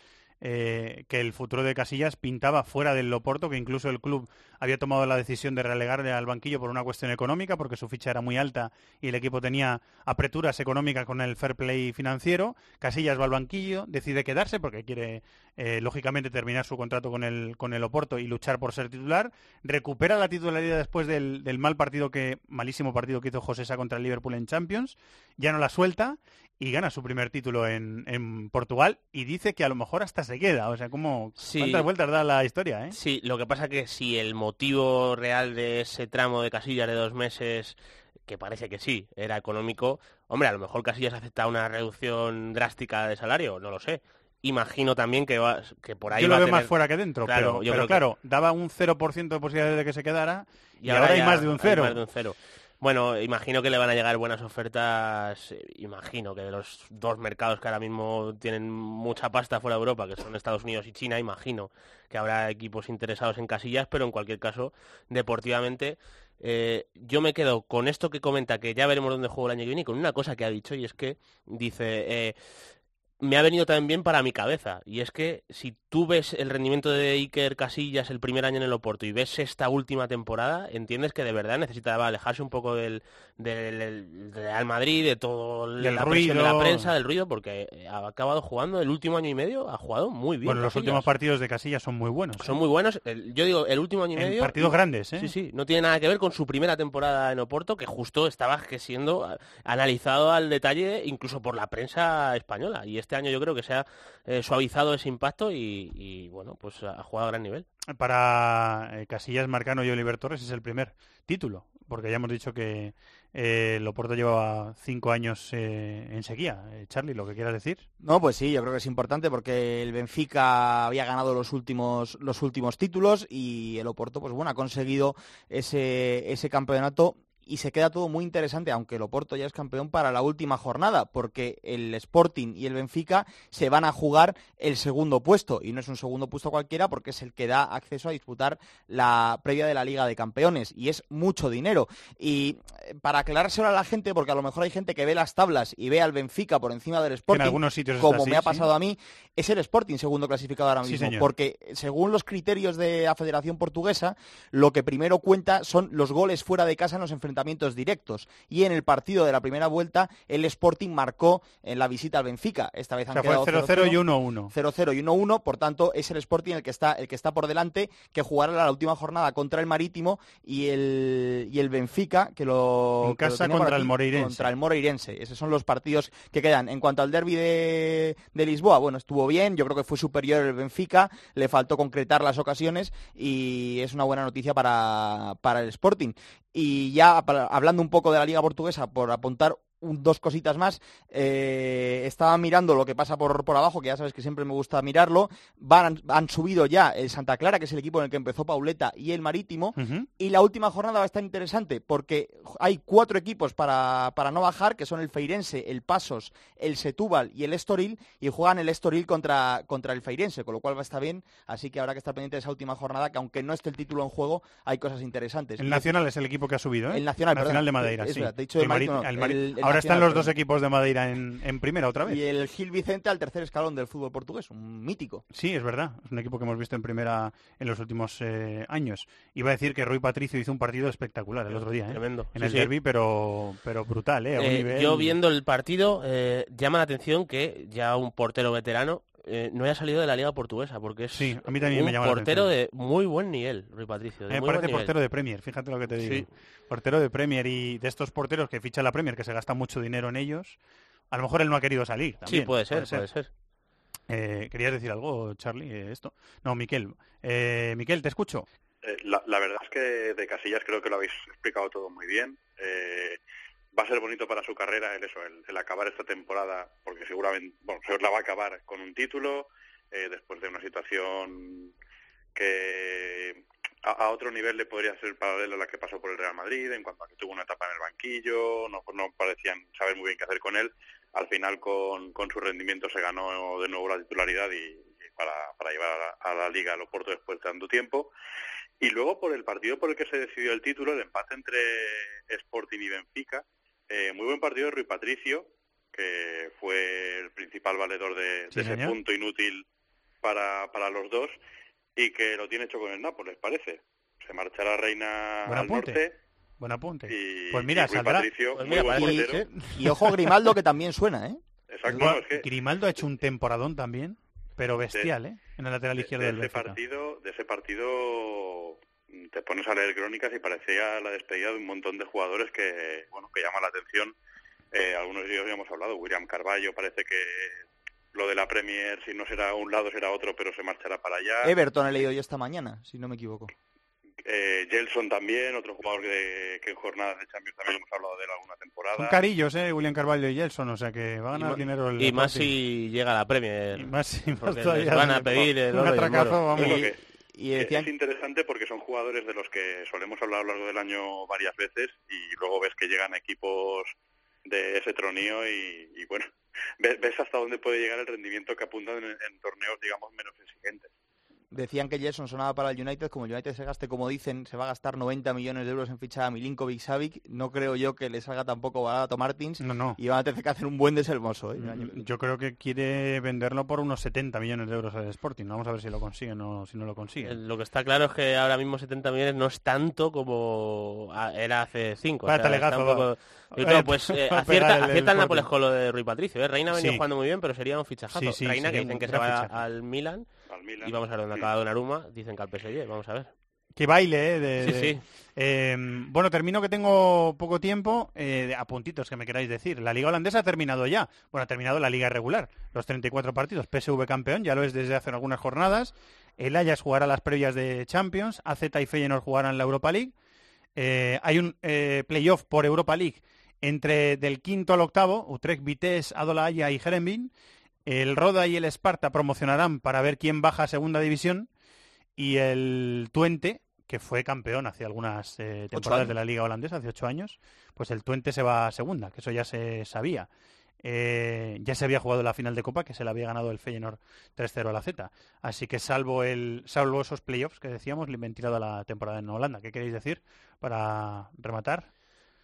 eh, que el futuro de Casillas pintaba fuera del Loporto, que incluso el club había tomado la decisión de relegarle al banquillo por una cuestión económica, porque su ficha era muy alta y el equipo tenía apreturas económicas con el fair play financiero. Casillas va al banquillo, decide quedarse porque quiere, eh, lógicamente, terminar su contrato con el, con el Oporto y luchar por ser titular. Recupera la titularidad después del, del mal partido que, malísimo partido que hizo José Sá contra el Liverpool en Champions. Ya no la suelta y gana su primer título en, en Portugal y dice que a lo mejor hasta se queda. O sea, como Sí. cuántas vueltas da la historia, ¿eh? Sí, lo que pasa que si el motivo real de ese tramo de Casillas de dos meses, que parece que sí, era económico, hombre, a lo mejor Casillas acepta una reducción drástica de salario, no lo sé. Imagino también que, va, que por ahí Yo va lo a veo más fuera que dentro, Claro, pero, yo pero creo que- claro, daba un 0% de posibilidades de que se quedara y, Y ahora, hay más de un cero. más de un cero. Bueno, imagino que le van a llegar buenas ofertas, eh, imagino que de los dos mercados que ahora mismo tienen mucha pasta fuera de Europa, que son Estados Unidos y China, imagino que habrá equipos interesados en casillas, pero en cualquier caso, deportivamente, eh, yo me quedo con esto que comenta, que ya veremos dónde juego el año que viene, con una cosa que ha dicho, y es que dice... eh, me ha venido también para mi cabeza. Y es que si tú ves el rendimiento de Iker Casillas el primer año en el Oporto y ves esta última temporada, entiendes que de verdad necesitaba alejarse un poco del, del, Real Madrid, de todo el- Del la presión de ruido. la prensa, del ruido, porque eh, ha acabado jugando el último año y medio, ha jugado muy bien. Bueno, los últimos partidos de Casillas son muy buenos. Son muy buenos. El- yo digo, el último año y En medio... partidos grandes, ¿eh? Sí, sí. No tiene nada que ver con su primera temporada en Oporto, que justo estaba que siendo a- analizado al detalle incluso por la prensa española. Y este año yo creo que se ha eh, suavizado ese impacto y, y, bueno, pues ha jugado a gran nivel. Para eh, Casillas, Marcano y Oliver Torres es el primer título, porque ya hemos dicho que eh, el Oporto llevaba cinco años eh, en sequía. Eh, Charlie, ¿lo que quieras decir? No, pues sí, yo creo que es importante porque el Benfica había ganado los últimos, los últimos títulos y el Oporto, pues bueno, ha conseguido ese, ese campeonato y se queda todo muy interesante, aunque el Oporto ya es campeón para la última jornada, porque el Sporting y el Benfica se van a jugar el segundo puesto, y no es un segundo puesto cualquiera porque es el que da acceso a disputar la previa de la Liga de Campeones, y es mucho dinero. Y eh, para aclarárselo a la gente, porque a lo mejor hay gente que ve las tablas y ve al Benfica por encima del Sporting, algunos sitios como así, me ha sí. pasado a mí, es el Sporting segundo clasificado ahora mismo, porque según los criterios de la Federación Portuguesa, lo que primero cuenta son los goles fuera de casa en los enfrentamientos directos. Y en el partido de la primera vuelta, el Sporting marcó en la visita al Benfica. Esta vez O han sea, fue quedado 0-0 y 1-1. 0-0 y 1-1, por tanto es el Sporting el que está el que está por delante, que jugará la última jornada contra el Marítimo y el y el Benfica que lo En lo casa contra aquí, el Moreirense. Contra el Moreirense. Esos son los partidos que quedan. En cuanto al derby de, de Lisboa, bueno, estuvo bien, yo creo que fue superior el Benfica, le faltó concretar las ocasiones y es una buena noticia para, para el Sporting. Y ya hablando un poco de la Liga Portuguesa, por apuntar un- dos cositas más. Eh, estaba mirando lo que pasa por, por abajo, que ya sabes que siempre me gusta mirarlo. Van, han subido ya el Santa Clara, que es el equipo en el que empezó Pauleta, y el Marítimo. Y la última jornada va a estar interesante porque hay cuatro equipos para, para no bajar, que son el Feirense, el Pasos, el Setúbal y el Estoril, y juegan el Estoril contra, contra el Feirense, con lo cual va a estar bien. Así que habrá que estar pendiente de esa última jornada, que aunque no esté el título en juego, hay cosas interesantes. El Y Nacional es el equipo que ha subido, ¿eh? El Nacional, perdón. de Madeira, sí. te he dicho el Marítimo, no, el- el Ahora están los dos equipos de Madeira en, en primera otra vez. Y el Gil Vicente al tercer escalón del fútbol portugués, un mítico. Sí, es verdad. Es un equipo que hemos visto en primera en los últimos eh, años. Iba a decir que Rui Patricio hizo un partido espectacular el otro día, ¿eh? Tremendo. En Sí, el sí. derby, pero, pero brutal, ¿eh? A un Eh, nivel- Yo viendo el partido, eh, llama la atención que ya un portero veterano eh, no haya salido de la liga portuguesa, porque es Sí, a mí también un me llama la portero de muy buen nivel, Rui Patricio. de Me muy parece buen nivel. portero de Premier, fíjate lo que te digo. Sí. Portero de Premier y de estos porteros que ficha la Premier, que se gasta mucho dinero en ellos. A lo mejor él no ha querido salir. Sí, también, puede ser, puede ser. Eh, ¿Querías decir algo, Charlie? eh, esto. No, Miquel. Eh, Miquel, te escucho. Eh, la, la verdad es que de Casillas creo que lo habéis explicado todo muy bien. Eh, va a ser bonito para su carrera el eso, el, acabar esta temporada, porque seguramente, bueno, se la va a acabar con un título, eh, después de una situación que a, a otro nivel le podría ser paralelo a la que pasó por el Real Madrid, en cuanto a que tuvo una etapa en el banquillo, no, no parecían saber muy bien qué hacer con él. Al final, con, con su rendimiento, se ganó de nuevo la titularidad y, para, para llevar a la, a la Liga al Oporto después de tanto tiempo. Y luego, por el partido por el que se decidió el título, el empate entre Sporting y Benfica, eh, muy buen partido de Rui Patricio, que fue el principal valedor de, Sí, de ese punto inútil para, para los dos y que lo tiene hecho con el Nápoles, parece. Se marchará Reina Buen al apunte. norte Buen apunte. y, Pues mira, y Rui saldrá. Patricio, Pues muy buen parece- portero. Y ojo Grimaldo que también suena, ¿eh? Exacto, no, es que Grimaldo ha hecho un temporadón también, pero bestial, ¿eh? En el lateral izquierdo de del ese Benfica. partido, de ese partido te pones a leer crónicas y parecía la despedida de un montón de jugadores que, bueno, que llama la atención. Eh, algunos de ellos ya hemos hablado, William Carballo parece que lo de la Premier, si no será un lado será otro, pero se marchará para allá. Everton he leído yo esta mañana, si no me equivoco. Eh, Gelson también, otro jugador que, que en jornadas de Champions también hemos hablado de él alguna temporada. Son carillos, ¿eh? William Carvalho y Gelson, o sea que va a ganar dinero el y más si llega a la Premier. Y más, y más todavía. van a pedir el un oro y el atracazo, moro. vamos. Y decían Es interesante porque son jugadores de los que solemos hablar a lo largo del año varias veces y luego ves que llegan equipos de ese tronío y, y bueno, ves, ves hasta dónde puede llegar el rendimiento que apuntan en, en torneos, digamos, menos exigentes. Decían que Jason sonaba para el United, como el United se gaste, como dicen, se va a gastar 90 millones de euros en fichar a Milinkovic Savic, no creo yo que le salga tampoco barato a Martins No, no. y van a tener que hacer un buen desembolso. ¿eh? año- Yo creo que quiere venderlo por unos 70 millones de euros al Sporting. Vamos a ver si lo consiguen o si no lo consiguen. Lo que está claro es que ahora mismo 70 millones no es tanto como a- era hace 5. Vaya talegazo, un poco... Yo creo, pues eh, acierta, el- acierta el Nápoles con lo de Rui Patricio. ¿eh? Reina ha venido Sí. jugando muy bien, pero sería un fichajazo. Sí, sí, Reina que dicen que se va fichaje. al Milan, Al Milan. y vamos a ver dónde acaba Donnarumma. Dicen que al PSG, vamos a ver. Que baile, ¿eh? de- Sí, de- sí. Eh, bueno, termino que tengo poco tiempo. Eh, de- a puntitos que me queráis decir. La Liga Holandesa ha terminado ya. Bueno, ha terminado la Liga regular. Los 34 partidos. PSV campeón, ya lo es desde hace algunas jornadas. El Ajax jugará las previas de Champions. AZ y Feyenoord jugarán la Europa League. Eh, hay un eh, playoff por Europa League entre del quinto al octavo. Utrecht, Vitesse, Adola Haya y Herenveen. El Roda y el Sparta promocionarán para ver quién baja a segunda división. Y el Twente, que fue campeón hace algunas eh, temporadas de la Liga Holandesa, hace ocho años, pues el Twente se va a segunda, que eso ya se sabía. Eh, ya se había jugado la final de Copa, que se le había ganado el Feyenoord 3-0 a la Z. Así que salvo el salvo esos playoffs que decíamos, le han tirado la temporada en Holanda. ¿Qué queréis decir para rematar?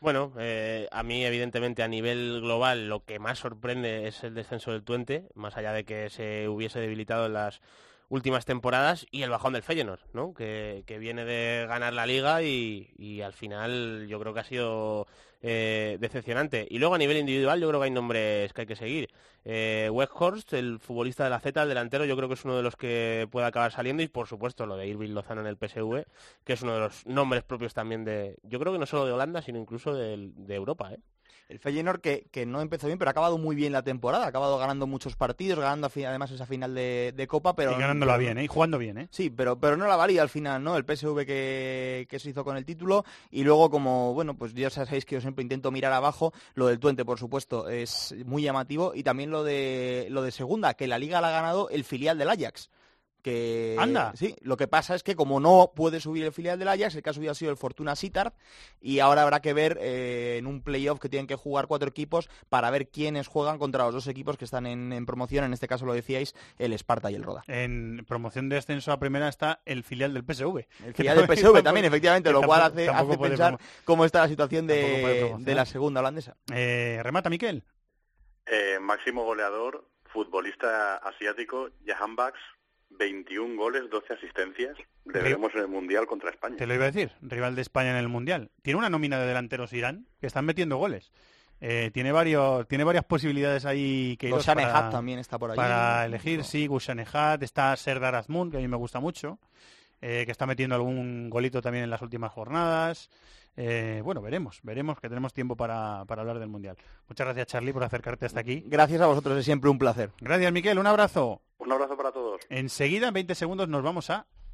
Bueno, eh, a mí evidentemente a nivel global lo que más sorprende es el descenso del Twente, más allá de que se hubiese debilitado en las últimas temporadas y el bajón del Feyenoord, ¿no? que, que viene de ganar la liga y, y al final yo creo que ha sido eh, decepcionante. Y luego a nivel individual yo creo que hay nombres que hay que seguir. Eh, Weghorst, el futbolista de la Z, el delantero, yo creo que es uno de los que puede acabar saliendo y por supuesto lo de Irving Lozano en el PSV, que es uno de los nombres propios también de, yo creo que no solo de Holanda, sino incluso del- de, Europa. ¿eh? El Feyenoord que, que no empezó bien, pero ha acabado muy bien la temporada, ha acabado ganando muchos partidos, ganando además esa final de, de Copa, pero... y ganándola bien, ¿eh? Y jugando bien, ¿eh? Sí, pero, pero no la valía al final, ¿no? El PSV que, que se hizo con el título y luego como, bueno, pues ya sabéis que yo siempre intento mirar abajo, lo del Twente, por supuesto, es muy llamativo y también lo de, lo de segunda, que la liga la ha ganado el filial del Ajax. Que, Anda. Sí, lo que pasa es que como no puede subir el filial del Ajax, el que ha subido ha sido el Fortuna Sittard y ahora habrá que ver eh, en un playoff que tienen que jugar cuatro equipos para ver quiénes juegan contra los dos equipos que están en, en promoción, en este caso lo decíais, el Sparta y el Roda. En promoción de ascenso a primera está el filial del PSV. El filial del PSV también, efectivamente, lo cual hace, hace pensar promo- cómo está la situación de, de la segunda holandesa. Eh, remata, Miquel. Eh, máximo goleador, futbolista asiático, Jahan Bax, 21 goles, 12 asistencias. Le veremos en el Mundial contra España. Te lo iba a decir, rival de España en el Mundial. Tiene una nómina de delanteros Irán que están metiendo goles. Eh, tiene varios, tiene varias posibilidades ahí que Hat también está por ahí. Para elegir, sí, Gushanehat, está Serdar Azmoun, que a mí me gusta mucho, eh, que está metiendo algún golito también en las últimas jornadas. Eh, bueno, veremos, veremos que tenemos tiempo para, para hablar del Mundial. Muchas gracias, Charlie, por acercarte hasta aquí. Gracias a vosotros, es siempre un placer. Gracias, Miquel, un abrazo. Un abrazo para todos. Enseguida, en 20 segundos, nos vamos a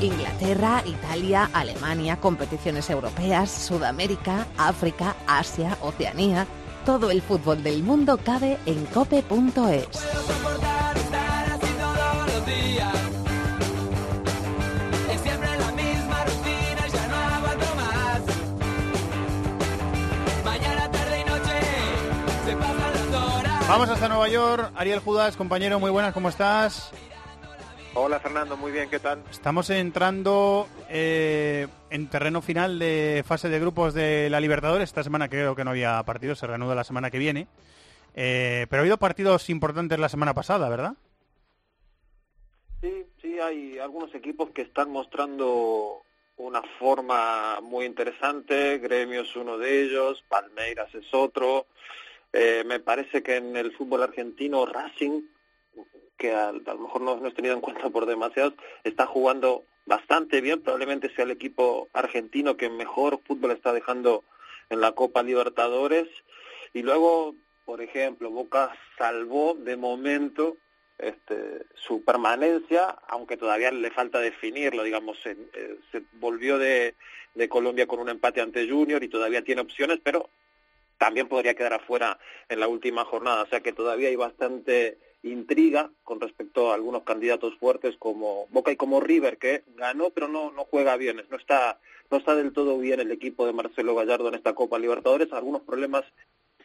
Inglaterra, Italia, Alemania, competiciones europeas, Sudamérica, África, Asia, Oceanía. Todo el fútbol del mundo cabe en cope.es. Vamos hasta Nueva York. Ariel Judas, compañero, muy buenas, ¿cómo estás? Hola Fernando, muy bien, ¿qué tal? Estamos entrando eh, en terreno final de fase de grupos de la Libertadores. Esta semana creo que no había partido, se reanuda la semana que viene. Eh, pero ha habido partidos importantes la semana pasada, ¿verdad? Sí, sí, hay algunos equipos que están mostrando una forma muy interesante. Gremio es uno de ellos, Palmeiras es otro. Eh, me parece que en el fútbol argentino Racing, que a, a lo mejor no, no es tenido en cuenta por demasiados, está jugando bastante bien. Probablemente sea el equipo argentino que mejor fútbol está dejando en la Copa Libertadores. Y luego, por ejemplo, Boca salvó de momento este, su permanencia, aunque todavía le falta definirlo, digamos, se, eh, se volvió de, de Colombia con un empate ante Junior y todavía tiene opciones, pero también podría quedar afuera en la última jornada, o sea que todavía hay bastante intriga con respecto a algunos candidatos fuertes como Boca y como River que ganó pero no no juega bien, no está no está del todo bien el equipo de Marcelo Gallardo en esta Copa Libertadores, algunos problemas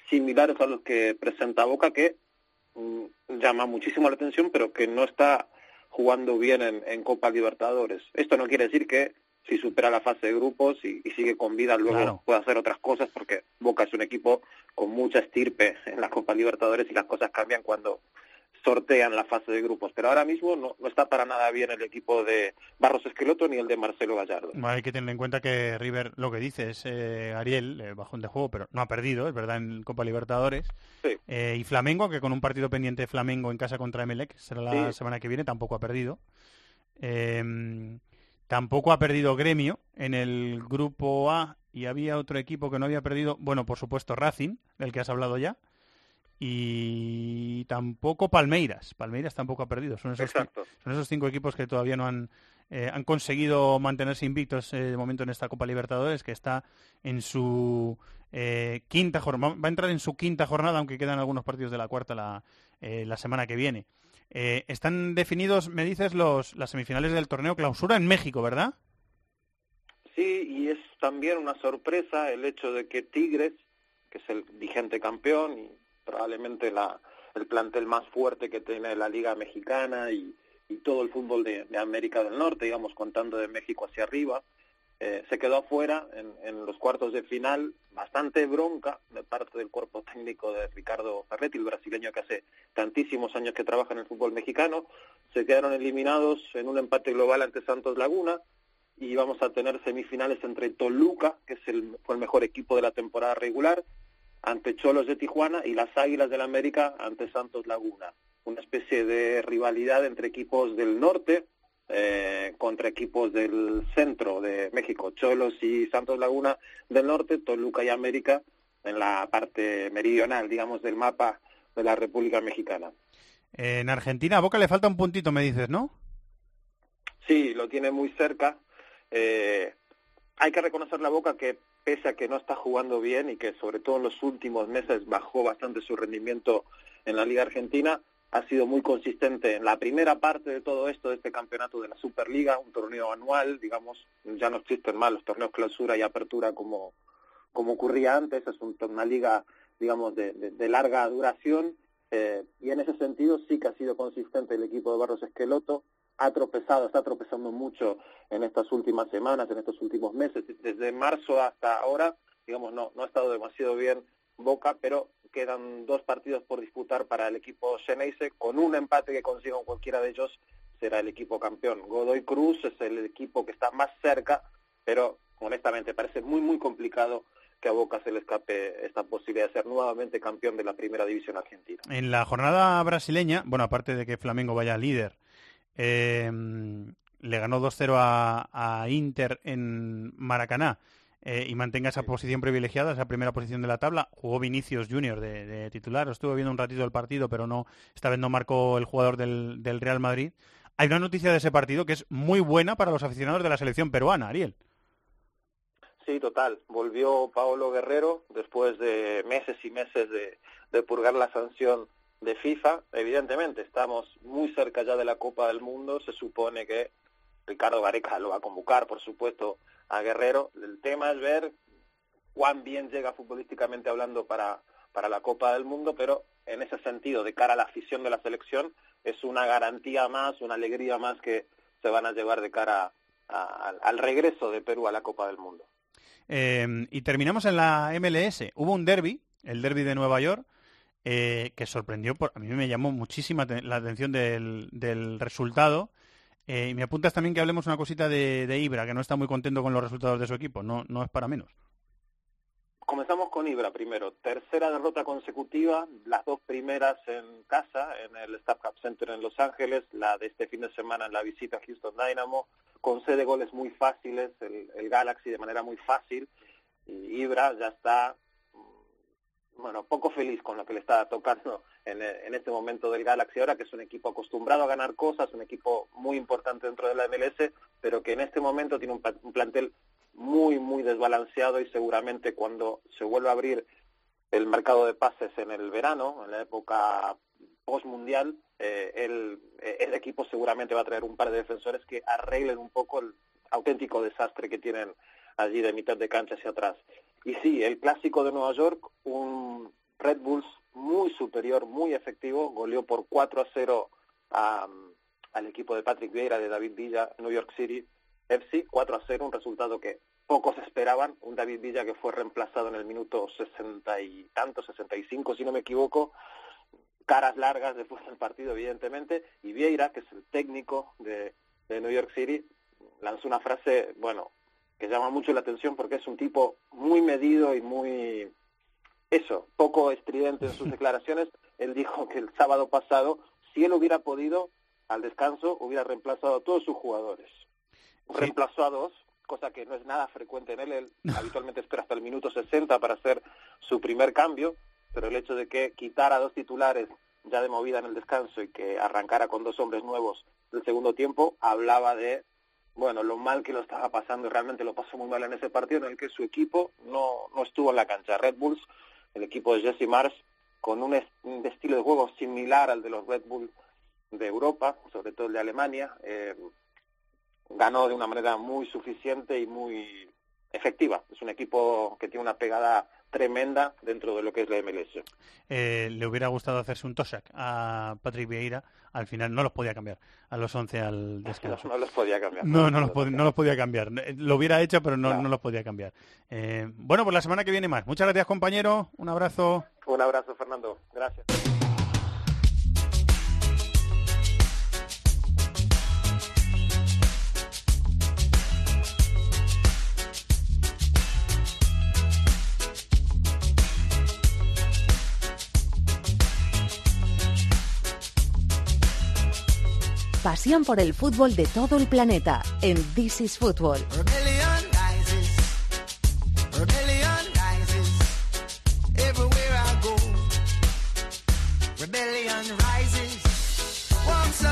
similares a los que presenta Boca que mm, llama muchísimo la atención, pero que no está jugando bien en, en Copa Libertadores. Esto no quiere decir que si supera la fase de grupos y, y sigue con vida luego Claro. pueda hacer otras cosas, porque Boca es un equipo con mucha estirpe en la Copa Libertadores y las cosas cambian cuando sortean la fase de grupos. Pero ahora mismo no, no está para nada bien el equipo de Barros Esqueloto ni el de Marcelo Gallardo. Hay que tener en cuenta que River, lo que dice es eh, Ariel, eh, bajón de juego, pero no ha perdido, es verdad, en Copa Libertadores. Sí. Eh, y Flamengo, que con un partido pendiente de Flamengo en casa contra Emelec, será la Sí. semana que viene, tampoco ha perdido. Eh, tampoco ha perdido Gremio en el grupo A y había otro equipo que no había perdido, bueno, por supuesto Racing, del que has hablado ya. Y tampoco Palmeiras. Palmeiras tampoco ha perdido. Son esos, son esos cinco equipos que todavía no han, eh, han conseguido mantenerse invictos eh, de momento en esta Copa Libertadores, que está en su eh, quinta jornada. Va a entrar en su quinta jornada, aunque quedan algunos partidos de la cuarta la, eh, la semana que viene. Eh, están definidos, me dices, los, las semifinales del torneo clausura en México, ¿verdad? Sí, y es también una sorpresa el hecho de que Tigres, que es el vigente campeón y probablemente la, el plantel más fuerte que tiene la Liga Mexicana y, todo el fútbol de, de América del Norte, digamos, contando de México hacia arriba, eh, se quedó afuera en, en los cuartos de final, bastante bronca de parte del cuerpo técnico de Ricardo Ferretti, el brasileño que hace tantísimos años que trabaja en el fútbol mexicano, se quedaron eliminados en un empate global ante Santos Laguna, y vamos a tener semifinales entre Toluca, que es el, fue el mejor equipo de la temporada regular, ante Cholos de Tijuana y las Águilas del América ante Santos Laguna. Una especie de rivalidad entre equipos del norte eh, contra equipos del centro de México, Cholos y Santos Laguna del norte, Toluca y América en la parte meridional, digamos, del mapa de la República Mexicana. En Argentina, a Boca le falta un puntito, me dices, ¿no? Sí, lo tiene muy cerca. Eh, hay que reconocer la Boca que pese a que no está jugando bien y que sobre todo en los últimos meses bajó bastante su rendimiento en la Liga Argentina, ha sido muy consistente en la primera parte de todo esto, de este campeonato de la Superliga, un torneo anual, digamos, ya no existen más los torneos clausura y apertura como, como ocurría antes, es un- una liga, digamos, de larga duración, eh, y en ese sentido sí que ha sido consistente el equipo de Barros Esqueloto, ha tropezado, está tropezando mucho en estas últimas semanas, en estos últimos meses, desde marzo hasta ahora, digamos, no, no ha estado demasiado bien Boca, pero quedan dos partidos por disputar para el equipo Xeneize, con un empate que consiga cualquiera de ellos será el equipo campeón. Godoy Cruz es el equipo que está más cerca, pero honestamente parece muy, muy complicado que a Boca se le escape esta posibilidad de ser nuevamente campeón de la primera división argentina. En la jornada brasileña, bueno, aparte de que Flamengo vaya líder, eh, le ganó 2-0 a, a Inter en Maracaná eh, y mantenga esa posición privilegiada, esa primera posición de la tabla. Jugó Vinicius Junior de, de titular, estuve viendo un ratito el partido, pero no esta vez no marcó el jugador del, del Real Madrid. Hay una noticia de ese partido que es muy buena para los aficionados de la selección peruana, Ariel. Sí, total. Volvió Paolo Guerrero después de meses y meses de, de purgar la sanción de FIFA. Evidentemente, estamos muy cerca ya de la Copa del Mundo. Se supone que Ricardo Gareca lo va a convocar, por supuesto, a Guerrero. El tema es ver cuán bien llega futbolísticamente hablando para, para la Copa del Mundo, pero en ese sentido, de cara a la afición de la selección, es una garantía más, una alegría más que se van a llevar de cara al regreso de Perú a la Copa del Mundo. Eh, y terminamos en la MLS. Hubo un derby, el derby de Nueva York, eh, que sorprendió, por, a mí me llamó muchísima la atención del, resultado. Eh, y me apuntas también que hablemos una cosita de, Ibra, que no está muy contento con los resultados de su equipo. No, no es para menos. Comenzamos con Ibra primero. Tercera derrota consecutiva, las dos primeras en casa, en el Staff Cup Center en Los Ángeles, la de este fin de semana en la visita a Houston Dynamo, concede goles muy fáciles, el, el Galaxy de manera muy fácil, y Ibra ya está bueno, poco feliz con lo que le está tocando en, en, este momento del Galaxy ahora, que es un equipo acostumbrado a ganar cosas, un equipo muy importante dentro de la MLS, pero que en este momento tiene un, plantel muy, muy desbalanceado y seguramente cuando se vuelva a abrir el mercado de pases en el verano, en la época post-mundial, eh, el, el equipo seguramente va a traer un par de defensores que arreglen un poco el auténtico desastre que tienen allí de mitad de cancha hacia atrás. Y sí, el clásico de Nueva York, un Red Bulls muy superior, muy efectivo, goleó por 4 a 0 a, al equipo de Patrick Vieira de David Villa, New York City FC, 4 a 0, un resultado que pocos esperaban, un David Villa que fue reemplazado en el minuto 60 y tanto, 65 si no me equivoco, caras largas después del partido evidentemente, y Vieira, que es el técnico de New York City, lanzó una frase, bueno, que llama mucho la atención porque es un tipo muy medido y muy eso, poco estridente en sus declaraciones. Él dijo que el sábado pasado, si él hubiera podido, al descanso, hubiera reemplazado a todos sus jugadores. Sí. Reemplazó a dos, cosa que no es nada frecuente en él. Él habitualmente espera hasta el minuto 60 para hacer su primer cambio, pero el hecho de que quitara a dos titulares ya de movida en el descanso y que arrancara con dos hombres nuevos del segundo tiempo, hablaba de bueno, lo mal que lo estaba pasando, realmente lo pasó muy mal en ese partido en el que su equipo no, no estuvo en la cancha. Red Bulls, el equipo de Jesse Mars, con un, est un estilo de juego similar al de los Red Bull de Europa, sobre todo el de Alemania, eh, ganó de una manera muy suficiente y muy efectiva. Es un equipo que tiene una pegada tremenda dentro de lo que es la MLS. Eh, le hubiera gustado hacerse un Tosak a Patrick Vieira, al final no los podía cambiar a los 11 al descanso. No, los podía cambiar. No, no, los, pod no los podía cambiar. Lo hubiera hecho, pero no, no. no los podía cambiar. Eh, bueno, pues la semana que viene más. Muchas gracias, compañero. Un abrazo. Un abrazo, Fernando. Gracias. Pasión por el fútbol de todo el planeta en This is Football.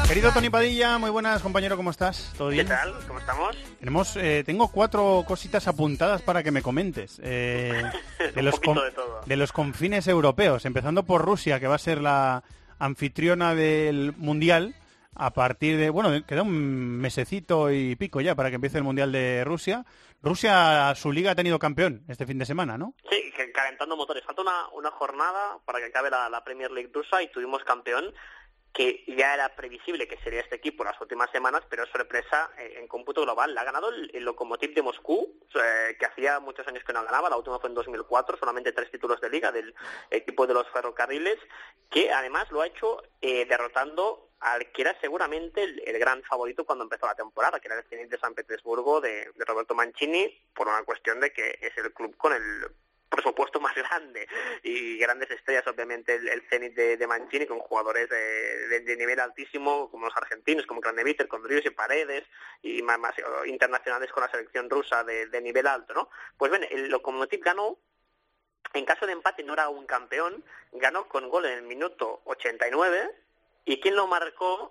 Querido Tony Padilla, muy buenas, compañero, ¿cómo estás? ¿Todo bien? ¿Qué tal? ¿Cómo estamos? Tenemos, eh, tengo cuatro cositas apuntadas para que me comentes. Eh, de, los de, todo. de los confines europeos, empezando por Rusia, que va a ser la anfitriona del Mundial a partir de, bueno, queda un mesecito y pico ya para que empiece el Mundial de Rusia. Rusia, su liga ha tenido campeón este fin de semana, ¿no? Sí, calentando motores. Falta una, una jornada para que acabe la, Premier League rusa y tuvimos campeón que ya era previsible que sería este equipo en las últimas semanas, pero sorpresa eh, en cómputo global. La ha ganado el, el Lokomotiv de Moscú, eh, que hacía muchos años que no ganaba, la última fue en 2004, solamente tres títulos de liga del equipo de los ferrocarriles, que además lo ha hecho eh, derrotando al que era seguramente el, gran favorito cuando empezó la temporada, que era el Zenit de San Petersburgo de, Roberto Mancini, por una cuestión de que es el club con el presupuesto más grande y grandes estrellas, obviamente, el, el Zenit de, Mancini, con jugadores de, de- nivel altísimo, como los argentinos, como Craneviter, con Drius y Paredes, y más, eh, internacionales con la selección rusa de, nivel alto, ¿no? Pues bien, el Lokomotiv ganó en caso de empate no era un campeón, ganó con gol en el minuto 89 y quién lo marcó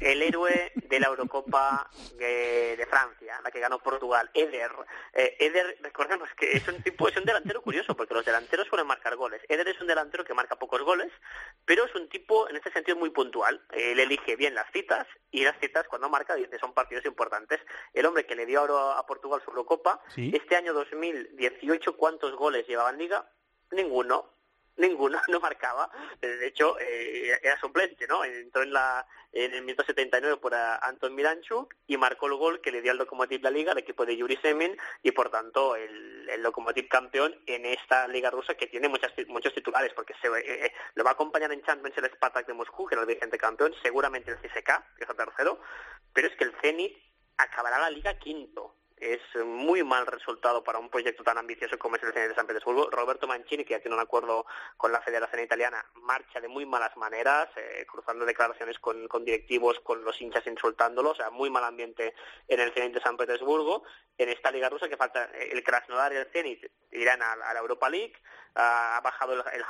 el héroe de la Eurocopa de, de Francia, la que ganó Portugal, Eder. Eh, Eder, recordemos que es un tipo, es un delantero curioso porque los delanteros suelen marcar goles. Eder es un delantero que marca pocos goles, pero es un tipo en este sentido muy puntual. Él elige bien las citas y las citas cuando marca dice son partidos importantes. El hombre que le dio oro a Portugal su Eurocopa, Sí. este año 2018 ¿cuántos goles llevaba en Liga? Ninguno. Ninguno, no marcaba. De hecho, eh, era suplente, ¿no? Entró en, la, en el minuto 79 por Anton Miranchuk y marcó el gol que le dio al Lokomotiv la Liga, el equipo de Yuri Semin, y por tanto el, el Lokomotiv campeón en esta Liga rusa que tiene muchas, muchos titulares, porque se, eh, eh, lo va a acompañar en Champions el Spartak de Moscú, que era el vigente campeón, seguramente el CSK, que es el tercero, pero es que el Zenit acabará la Liga quinto es muy mal resultado para un proyecto tan ambicioso como es el Zenit de San Petersburgo. Roberto Mancini, que ya tiene un acuerdo con la Federación Italiana, marcha de muy malas maneras, eh, cruzando declaraciones con, con directivos, con los hinchas insultándolos, o sea, muy mal ambiente en el Zenit de San Petersburgo. En esta liga rusa que falta eh, el Krasnodar y el Zenit irán a, la Europa League, Ah, ha bajado el, el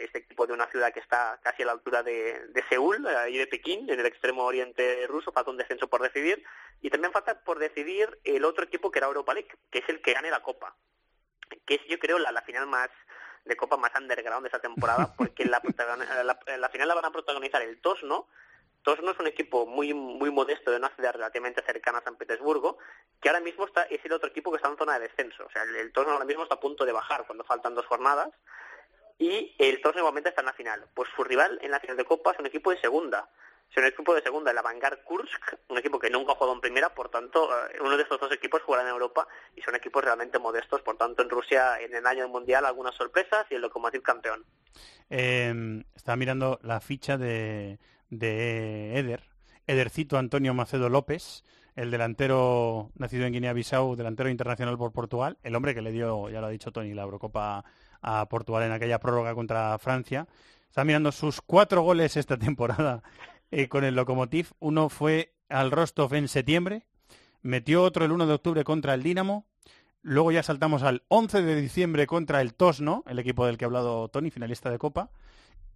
este equipo de una ciudad que está casi a la altura de, Seúl y de Pekín, en el extremo oriente ruso, falta un descenso por decidir, y también falta por decidir el otro equipo que era Europa League, que es el que gane la Copa, que es yo creo la, la final más de Copa más underground de esta temporada, porque la, protagon- la, la final la van a protagonizar el Tosno, Tosno es un equipo muy muy modesto de una ciudad relativamente cercana a San Petersburgo, que ahora mismo está es el otro equipo que está en zona de descenso. O sea, el, el Tosno ahora mismo está a punto de bajar cuando faltan dos jornadas y el Tosno igualmente está en la final. Pues su rival en la final de Copa es un equipo de segunda. Es un equipo de segunda, el Avangard Kursk, un equipo que nunca ha jugado en primera, por tanto, eh, uno de estos dos equipos jugará en Europa y son equipos realmente modestos. Por tanto, en Rusia, en el año Mundial, algunas sorpresas y el Lokomotiv campeón. Eh, estaba mirando la ficha de, de Eder. Edercito Antonio Macedo López, el delantero nacido en Guinea-Bissau, delantero internacional por Portugal, el hombre que le dio, ya lo ha dicho Tony, la Eurocopa a Portugal en aquella prórroga contra Francia. Estaba mirando sus cuatro goles esta temporada eh, con el Lokomotiv. Uno fue al Rostov en septiembre, metió otro el 1 de octubre contra el Dinamo, Luego ya saltamos al 11 de diciembre contra el Tosno, el equipo del que ha hablado Tony, finalista de Copa.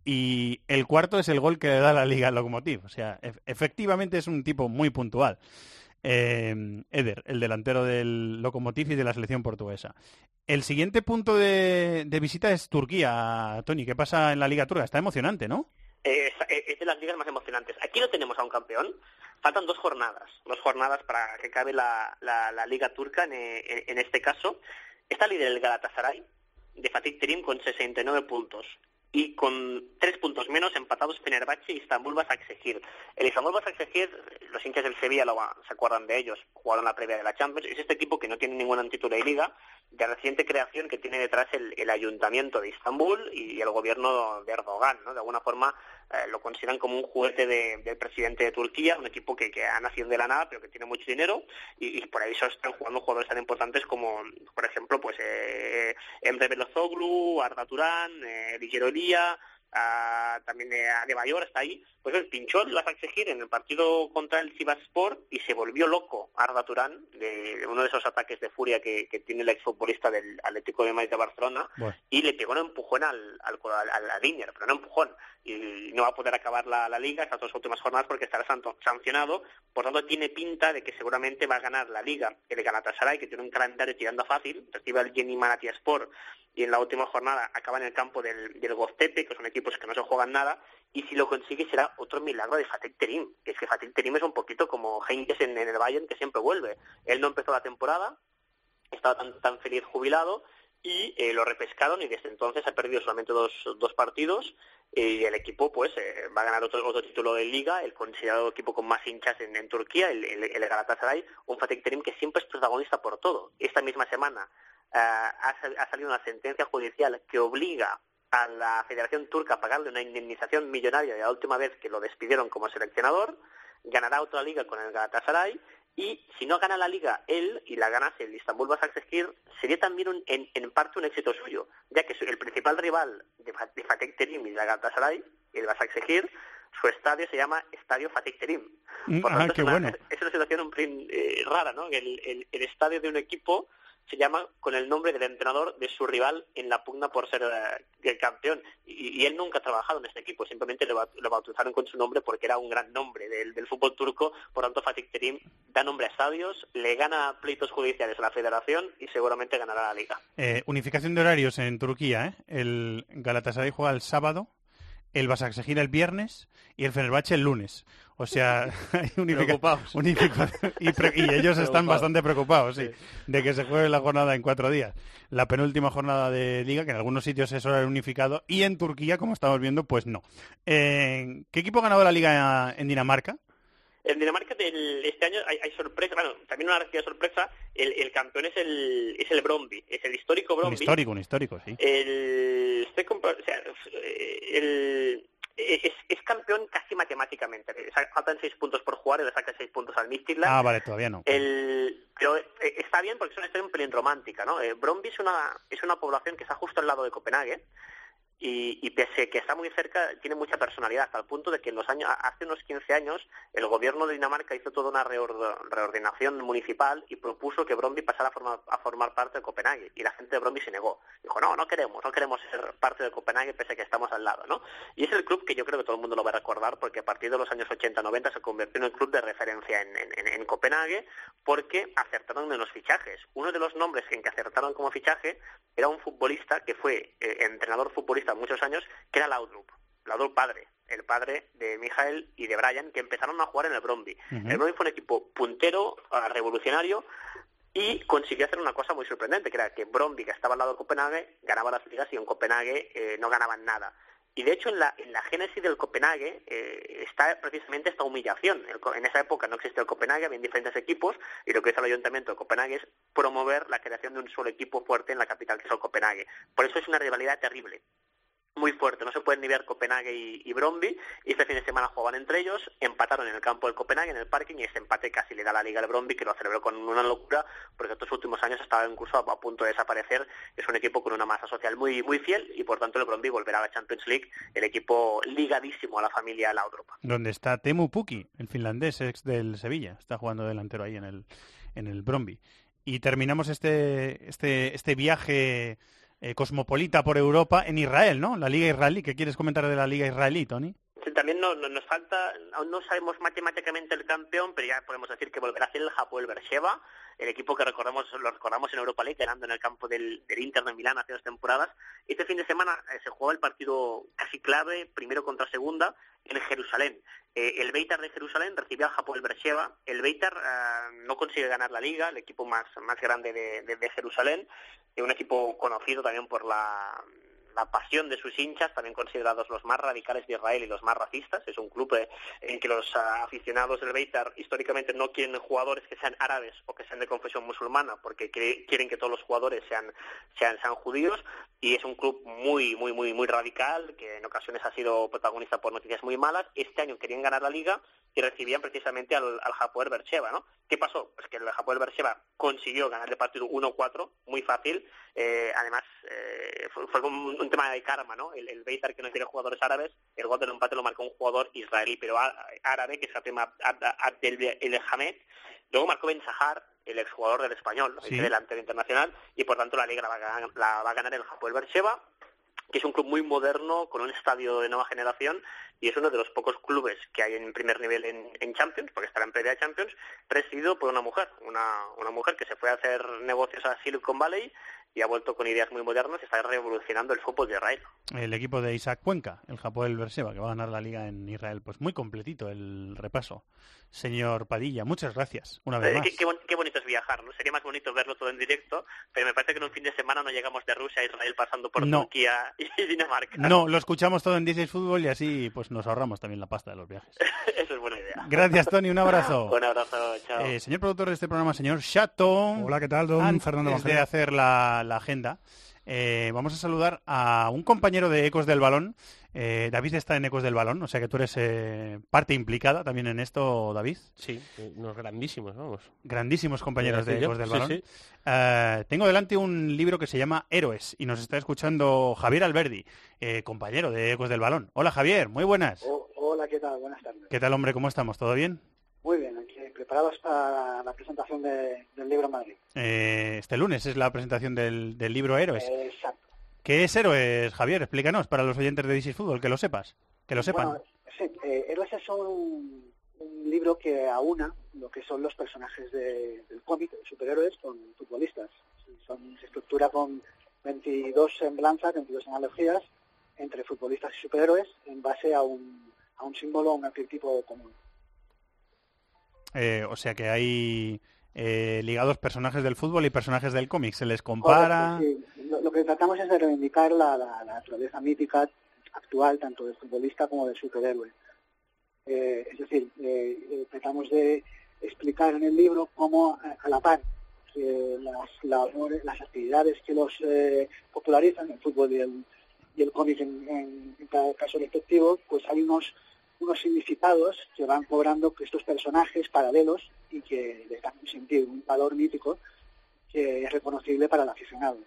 Y el cuarto es el gol que le da la Liga al Lokomotiv. O sea, ef- efectivamente es un tipo muy puntual. Eh, Eder, el delantero del Lokomotiv y de la selección portuguesa. El siguiente punto de, de visita es Turquía, Tony. ¿Qué pasa en la Liga Turca? Está emocionante, ¿no? Eh, es, de las ligas más emocionantes. Aquí no tenemos a un campeón. Faltan dos jornadas, dos jornadas para que acabe la, la, liga turca en, en- este caso. Está líder el Galatasaray de Fatih Terim con 69 puntos y con tres puntos menos empatados Fenerbahce y Istanbul Basaksehir. El Istanbul Basaksehir, los hinchas del Sevilla se acuerdan de ellos, jugaron la previa de la Champions, es este equipo que no tiene ningún título de liga, de reciente creación que tiene detrás el, el ayuntamiento de Istambul y el gobierno de Erdogan, ¿no? De alguna forma eh, lo consideran como un juguete de- del presidente de Turquía, un equipo que, ha nacido de la nada, pero que tiene mucho dinero, y, por ahí solo están jugando jugadores tan importantes como, por ejemplo, pues eh, Emre Belozoglu, Arda Turán, eh, Ligero ah, también eh, Adebayor está ahí, pues él pinchó el Basaksehir en el partido contra el Sivasspor y se volvió loco Arda Turán, de, de uno de esos ataques de furia que, que tiene el exfutbolista del Atlético de Madrid de Barcelona, y le pegó un empujón al, al, al, al Linier, pero un empujón. Y no va a poder acabar la, la liga estas dos últimas jornadas porque estará santo- sancionado. Por tanto, tiene pinta de que seguramente va a ganar la liga el Galatasaray, que tiene un calendario tirando a fácil. Recibe al Jenny Sport y en la última jornada acaba en el campo del, del Goztepe, que son equipos que no se juegan nada. Y si lo consigue será otro milagro de Fatih Terim. Que es que Fatih Terim es un poquito como Heynckes en, el Bayern, que siempre vuelve. Él no empezó la temporada, estaba tan, tan feliz jubilado y eh, lo repescaron y desde entonces ha perdido solamente dos, dos partidos y el equipo pues eh, va a ganar otro, otro título de liga, el considerado equipo con más hinchas en, Turquía, el, el, el Galatasaray, un Fatih Terim que siempre es protagonista por todo. Esta misma semana ha, sal- ha salido una sentencia judicial que obliga a la Federación Turca pagarle una indemnización millonaria de la última vez que lo despidieron como seleccionador, ganará otra liga con el Galatasaray y si no gana la liga él y la ganase el Istanbul Basaksehir, sería también un- en, en parte un éxito suyo, ya que el principal rival de, de Fatih Terim y la Galatasaray, el Basaksehir, su estadio se llama Estadio Fatih Terim. Mm, Por ah, tanto, qué es, una, bueno. es una situación un eh, rara, ¿no? El, el- el estadio de un equipo se llama con el nombre del entrenador de su rival en la pugna por ser eh, el campeón. Y, él nunca ha trabajado en este equipo, simplemente lo, lo bautizaron con su nombre porque era un gran nombre del, del fútbol turco. Por tanto, Fatih Terim da nombre a estadios, le gana pleitos judiciales a la federación y seguramente ganará la liga. Eh, unificación de horarios en Turquía, ¿eh? El Galatasaray juega el sábado, el Basaksehir el viernes y el Fenerbahce el lunes. O sea, hay unifica- y, ellos están bastante preocupados, sí, de que se juegue la jornada en cuatro días. La penúltima jornada de liga, que en algunos sitios es horario unificado, y en Turquía, como estamos viendo, pues no. Eh, ¿Qué equipo ha ganado la liga en Dinamarca? En Dinamarca del- este año hay, hay sorpresa, bueno, también una actividad sorpresa, el, el campeón es el, es el Bromby, es el histórico Un Bromby. histórico, un histórico, sí. El, estoy compro- o sea, el- es, es campeón casi matemáticamente. Sa- Faltan seis puntos por jugar y le saca seis puntos al Midtjylland. Ah, vale, todavía no. El, pero eh, está bien porque es una historia un pelín romántica, ¿no? Eh, Bromby es una, es una población que está justo al lado de Copenhague y, y pese que está muy cerca, tiene mucha personalidad, al punto de que en los años, hace unos 15 años el gobierno de Dinamarca hizo toda una reor- reordenación municipal y propuso que Bromby pasara a formar, a formar parte de Copenhague y la gente de Bromby se negó. Dijo, no, no queremos, no queremos ser parte de Copenhague pese a que estamos al lado, ¿no? Y es el club que yo creo que todo el mundo lo va a recordar porque a partir de los años 80-90 se convirtió en el club de referencia en, en- en- en Copenhague porque acertaron en los fichajes. Uno de los nombres en que acertaron como fichaje era un futbolista que fue eh, entrenador futbolista muchos años, que era Laudrup. Laudrup padre, el padre de Michael y de Brian, que empezaron a jugar en el Bromby. El Bromby fue un equipo puntero, ah, revolucionario, y consiguió hacer una cosa muy sorprendente, que era que Bromby, que estaba al lado de Copenhague, ganaba las ligas y en Copenhague eh, no ganaban nada. Y de hecho en la, en la génesis del Copenhague eh, está precisamente esta humillación. El en esa época no existía el Copenhague, había diferentes equipos y lo que hizo el ayuntamiento de Copenhague es promover la creación de un solo equipo fuerte en la capital que es el Copenhague. Por eso es una rivalidad terrible muy fuerte. No se pueden ni ver Copenhague y, Bromby. Y este fin de semana jugaban entre ellos, empataron en el campo del Copenhague, en el parking, y ese empate casi le da la liga al Bromby, que lo celebró con una locura, porque estos últimos años estaba incluso a, a punto de desaparecer. Es un equipo con una masa social muy muy fiel, y por tanto el Bromby volverá a la Champions League, el equipo ligadísimo a la familia Laudrup. donde está Temu Pukki, el finlandés ex del Sevilla. Está jugando delantero ahí en el, en el Bromby. Y terminamos este, este, este viaje eh, cosmopolita por Europa en Israel, ¿no? La Liga Israelí. ¿Qué quieres comentar de la Liga Israelí, Tony? También no- no- nos falta, aún no sabemos matemáticamente el campeón, pero ya podemos decir que volverá a ser el Hapoel Beersheba, el equipo que recordamos, lo recordamos en Europa League, ganando en el campo del, Inter de Milán hace dos temporadas. Este fin de semana eh, se jugó el partido casi clave, primero contra segunda, en Jerusalén. Eh, el Beitar de Jerusalén recibió al Hapoel Beersheba. El Beitar ah, no consigue ganar la liga, el equipo más, más grande de, de- de Jerusalén, eh, un equipo conocido también por la la pasión de sus hinchas, también considerados los más radicales de Israel y los más racistas. Es un club eh, en que los ah, aficionados del Beitar históricamente no quieren jugadores que sean árabes o que sean de confesión musulmana, porque quieren que todos los jugadores sean, sean, sean judíos. Y es un club muy, muy, muy, muy radical, que en ocasiones ha sido protagonista por noticias muy malas. Este año querían ganar la liga y recibían precisamente al, al Hapoel Beersheba, ¿no? ¿Qué pasó? Pues que el Hapoel Beersheba consiguió ganar el partido 1-4, muy fácil. Eh, además, eh, fue, fue como un, un tema de karma, ¿no? El, el Beitar que no quiere jugadores árabes, el gol del empate lo marcó un jugador israelí, pero árabe, que se llama Abd- Abdel El Hamed. Luego marcó Ben Sahar, el exjugador del español, ¿no? Sí. el delantero internacional, y por tanto la liga la va a ganar, la va a ganar el Hapoel Beersheba que es un club muy moderno, con un estadio de nueva generación, y es uno de los pocos clubes que hay en primer nivel en, en Champions, porque estará en de Champions, presidido por una mujer, una, una mujer que se fue a hacer negocios a Silicon Valley y ha vuelto con ideas muy modernas y está revolucionando el fútbol de Israel. El equipo de Isaac Cuenca, el Hapoel Beersheba, que va a ganar la liga en Israel. Pues muy completito el repaso. Señor Padilla, muchas gracias. Una vez Eh, más. qué, qué bon- qué bonito es viajar, ¿no? Sería más bonito verlo todo en directo, pero me parece que en un fin de semana no llegamos de Rusia a Israel pasando por No. Turquía y Dinamarca. No, lo escuchamos todo en 16 Fútbol y así pues nos ahorramos también la pasta de los viajes. Eso es buena idea. Gracias, Tony. Un abrazo. Un abrazo, chao. Eh, señor productor de este programa, señor Chato. Hola, ¿qué tal, don Antes Fernando de Bajero? hacer la, la agenda, eh, vamos a saludar a un compañero de Ecos del Balón. Eh, David está en Ecos del Balón, o sea que tú eres eh, parte implicada también en esto, David. Sí, unos grandísimos, vamos. Grandísimos compañeros de Ecos yo. del Balón. sí. Tengo delante un libro que se llama Héroes y nos está escuchando Javier Alberdi, eh, compañero de Ecos del Balón. Hola Javier, muy buenas. Oh, hola, ¿qué tal? Buenas tardes. ¿Qué tal hombre? ¿Cómo estamos? ¿Todo bien? Muy bien, preparados para la presentación de- del libro en Madrid. Eh, este lunes es la presentación del, del libro Héroes. Eh, exacto. ¿Qué es Héroes, Javier? Explícanos para los oyentes de is Fútbol, que lo sepas, que lo sepan. Bueno, sí, eh, Héroes es un, un libro que aúna lo que son los personajes de- del cómic, de superhéroes, con futbolistas. Son, se estructura con 22 semblanzas, 22 analogías entre futbolistas y superhéroes en base a un, a un símbolo, a un arquetipo común. Eh, o sea que hay eh, ligados personajes del fútbol y personajes del cómic. Se les compara. Correcto, sí. Lo, lo que tratamos es de reivindicar la, la- la naturaleza mítica actual, tanto del futbolista como del superhéroe. Eh, es decir, eh, eh, tratamos de explicar en el libro cómo, a, a la par que las labores, las actividades que los eh, popularizan, el fútbol y el, y el cómic en, en- en cada caso respectivo, pues hay unos unos significados que van cobrando estos personajes paralelos y que les dan un sentido, un valor mítico que es reconocible para el aficionado.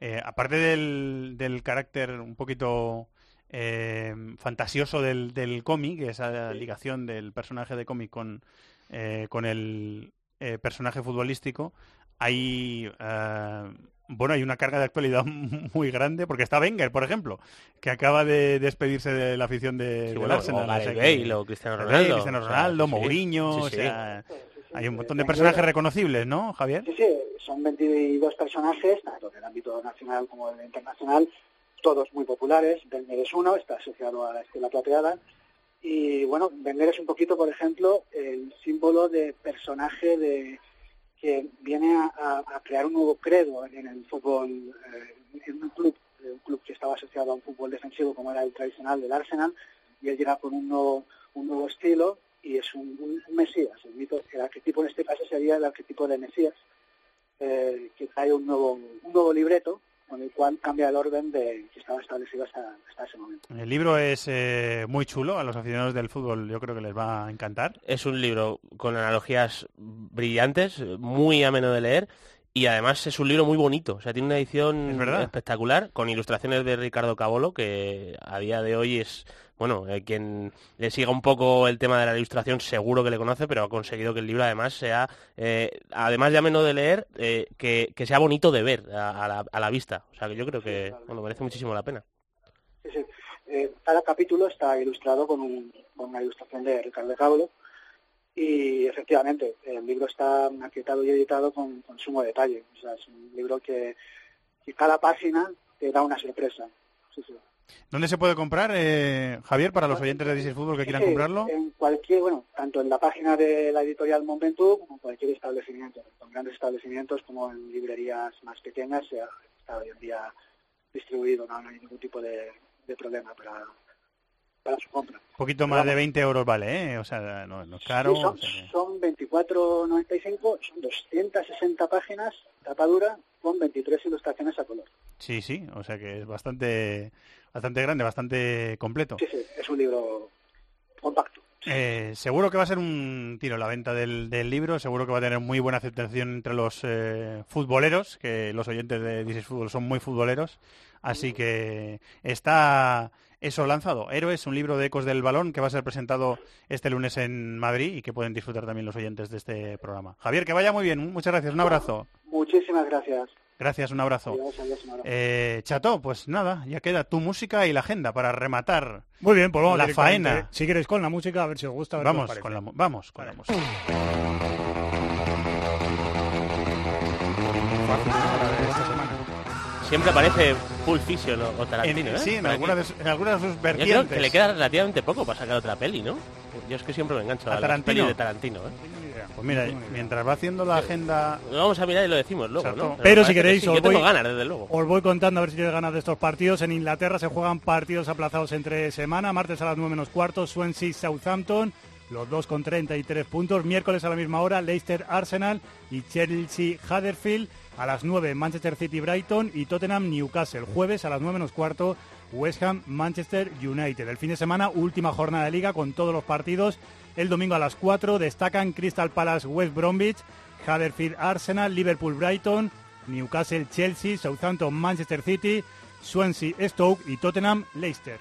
Eh, aparte del, del carácter un poquito eh, fantasioso del, del cómic, esa ligación del personaje de cómic con, eh, con el eh, personaje futbolístico, hay bueno hay una carga de actualidad muy grande porque está Wenger, por ejemplo, que acaba de despedirse de la afición de, Sí, del bueno, Arsenal. o Gareth sea que- Bale o Cristiano Bale, Ronaldo. Cristiano O sea, Ronaldo, sí, sí. Mourinho, o sea, hay un montón de personajes reconocibles, ¿no, Javier? Sí, sí, son 22 personajes, tanto del ámbito nacional como del internacional, todos muy populares. Wenger es uno, está asociado a la Estela Plateada. Y bueno, Wenger es un poquito, por ejemplo, el símbolo de personaje de que viene a, crear un nuevo credo en el fútbol, eh, en un club, eh, un club que estaba asociado a un fútbol defensivo como era el tradicional del Arsenal, y él llega con un nuevo, un nuevo estilo y es un, un- un Mesías. El, mito, el arquetipo en este caso sería el arquetipo de Mesías, eh, que trae un nuevo, un nuevo libreto con el cual cambia el orden de, que estaba establecido hasta, hasta ese momento. El libro es eh, muy chulo, a los aficionados del fútbol yo creo que les va a encantar. Es un libro con analogías brillantes, muy ameno de leer y además es un libro muy bonito. O sea, tiene una edición espectacular con ilustraciones de Ricardo Cabolo, que a día de hoy es, bueno, eh, quien le siga un poco el tema de la ilustración seguro que le conoce, pero ha conseguido que el libro además sea, eh, además de ameno de leer, eh, que, que sea bonito de ver a, a la, a la vista. O sea, que yo creo que, bueno, merece muchísimo la pena. Sí, sí. Eh, cada capítulo está ilustrado con, un- con una ilustración de Ricardo Cablo y efectivamente el libro está maquetado y editado con, con sumo detalle. O sea, es un libro que, que cada página te da una sorpresa. Sí, sí. ¿Dónde se puede comprar, eh, Javier, para los oyentes de is Fútbol que quieran comprarlo? En cualquier, bueno, tanto en la página de la editorial Momentum como en cualquier establecimiento, en grandes establecimientos como en librerías más pequeñas, se ha- está hoy en día distribuido, no, no hay ningún tipo de, de problema para, para su compra. Un poquito más de 20 euros vale, ¿eh? O sea, no, no es caro. Sí, son, o sea son 24.95, son 260 páginas, tapa dura, con 23 ilustraciones a color. Sí, sí, o sea que es bastante, bastante grande, bastante completo. Sí, sí, es un libro compacto. Eh, seguro que va a ser un tiro la venta del, del libro, seguro que va a tener muy buena aceptación entre los eh, futboleros, que los oyentes de is Fútbol son muy futboleros, así que está eso lanzado. Héroes, un libro de ecos del balón que va a ser presentado este lunes en Madrid y que pueden disfrutar también los oyentes de este programa. Javier, que vaya muy bien, muchas gracias, un abrazo. Muchísimas gracias. Gracias, un abrazo. Adiós, adiós, un abrazo. Eh, Chato, pues nada, ya queda tu música y la agenda para rematar Muy bien, pues vamos la faena. Si queréis con la música, a ver si os gusta. a ver qué os Vamos con la, vamos con la música. Siempre aparece Pulp Fiction o, o Tarantino, En- ¿eh? sí, en Por algunas de, en algunas de sus Yo creo vertientes. que le queda relativamente poco para sacar otra peli, ¿no? Yo es que siempre me engancho ¿A a, las Tarantino? pelis de Tarantino, ¿eh? Pues mira, mientras va haciendo la agenda... Lo vamos a mirar y lo decimos luego, ¿no? Pero si que queréis, sí, os yo voy- ganas, desde luego. Os voy contando a ver si tenéis ganas de estos partidos. En Inglaterra se juegan partidos aplazados entre semana. Martes a las 9 menos cuarto, Swansea Southampton. los dos con 33 puntos. Miércoles a la misma hora, Leicester Arsenal y Chelsea Huddersfield. A las 9, Manchester City Brighton y Tottenham Newcastle. Jueves a las 9 menos cuarto, West Ham Manchester United. El fin de semana, última jornada de liga con todos los partidos. El domingo a las 4 destacan Crystal Palace West Bromwich, Huddersfield Arsenal, Liverpool Brighton, Newcastle Chelsea, Southampton Manchester City, Swansea Stoke y Tottenham Leicester.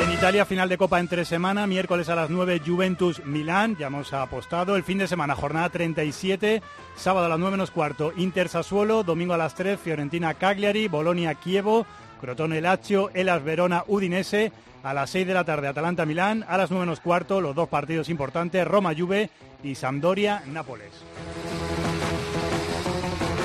En Italia, final de Copa entre semana, miércoles a las 9, Juventus Milán, ya hemos apostado. El fin de semana, jornada 37, sábado a las 9 menos cuarto, Inter Sassuolo, domingo a las 3, Fiorentina Cagliari, Bolonia Chievo, Crotone Lazio, Elas Verona Udinese, a las 6 de la tarde Atalanta Milán, a las 9 menos cuarto, los dos partidos importantes, Roma Juve y Sampdoria Nápoles.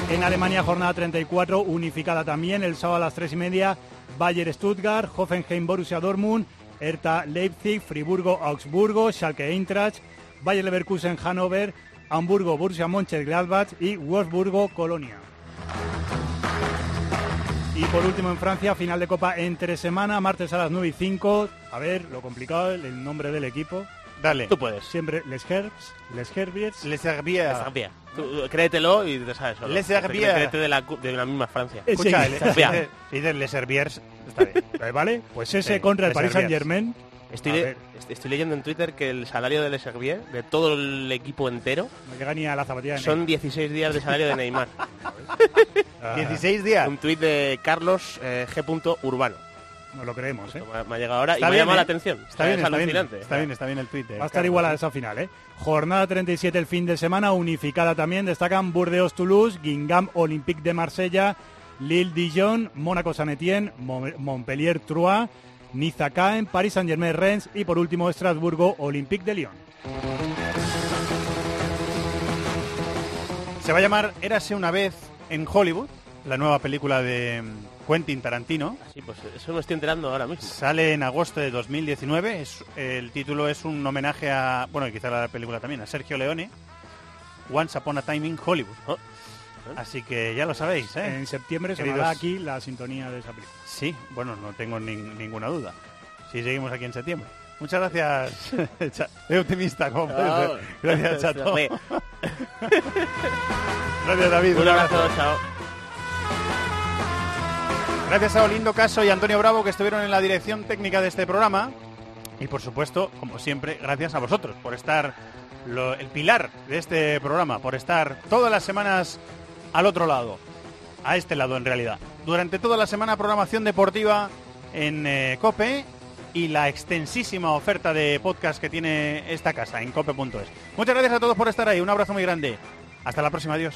En Alemania, jornada 34, unificada también, el sábado a las 3 y media, Bayer Stuttgart, Hoffenheim Borussia Dortmund, Hertha Leipzig, Friburgo Augsburgo, Schalke Eintracht, Bayer Leverkusen Hannover, Hamburgo Borussia Mönchengladbach y Wolfsburgo Colonia. Y por último en Francia, final de Copa entre semana, martes a las 9 y 5. A ver, lo complicado, el nombre del equipo. Dale. Tú puedes. Siempre Les Herbs, Les Herbiers. Les Herbiers. Les Herbiers. Tú, créetelo y te sabes solo. Les Herbiers. Créete de la, de la misma Francia. Escucha, Sí. Les Les Herbiers, está bien. Eh, ¿Vale? Pues ese Sí, contra el Paris Herbiers. Saint Germain. Estoy, le- leyendo en Twitter que el salario de Les Herbiers, de todo el equipo entero, No llega ni a la zapatilla son 16 días de salario de Neymar. Ah. 16 días. Un tuit de Carlos eh, G. Urbano. No lo creemos, ¿eh? Me ha- me ha llegado ahora Está y me bien, llamado ¿eh? la atención. Está bien, es está bien. Está bien, está bien el Twitter. Va a estar igualada esa final, ¿eh? Jornada 37 el fin de semana, unificada también. Destacan Burdeos-Toulouse, Guingamp Olympique de Marsella, Lille-Dijon, Mo- Montpellier-Troyes, Niza-Caen, Paris Saint-Germain-Rennes y por último Estrasburgo-Olympique de Lyon. Se va a llamar Érase una vez en Hollywood, la nueva película de Quentin Tarantino. Sí, pues eso me estoy enterando ahora mismo. Sale en agosto de 2019. Es, el título es un homenaje a, bueno, y quizá la película también, a Sergio Leone. Once Upon a Time in Hollywood. Así que ya lo sabéis, ¿eh? En septiembre Queridos- sonará aquí la sintonía de esa película. Sí, bueno, no tengo nin- ninguna duda. Si seguimos aquí en septiembre. Muchas gracias. Soy optimista, como puedes ver. Oh. Gracias, Chato. Gracias, David. Un abrazo, chao. Gracias a Olindo Caso y Antonio Bravo que estuvieron en la dirección técnica de este programa. Y por supuesto, como siempre, gracias a vosotros por estar el pilar de este programa, por estar todas las semanas al otro lado, a este lado en realidad. Durante toda la semana programación deportiva en eh, Cope y la extensísima oferta de podcast que tiene esta casa en cope.es. Muchas gracias a todos por estar ahí. Un abrazo muy grande. Hasta la próxima. Adiós.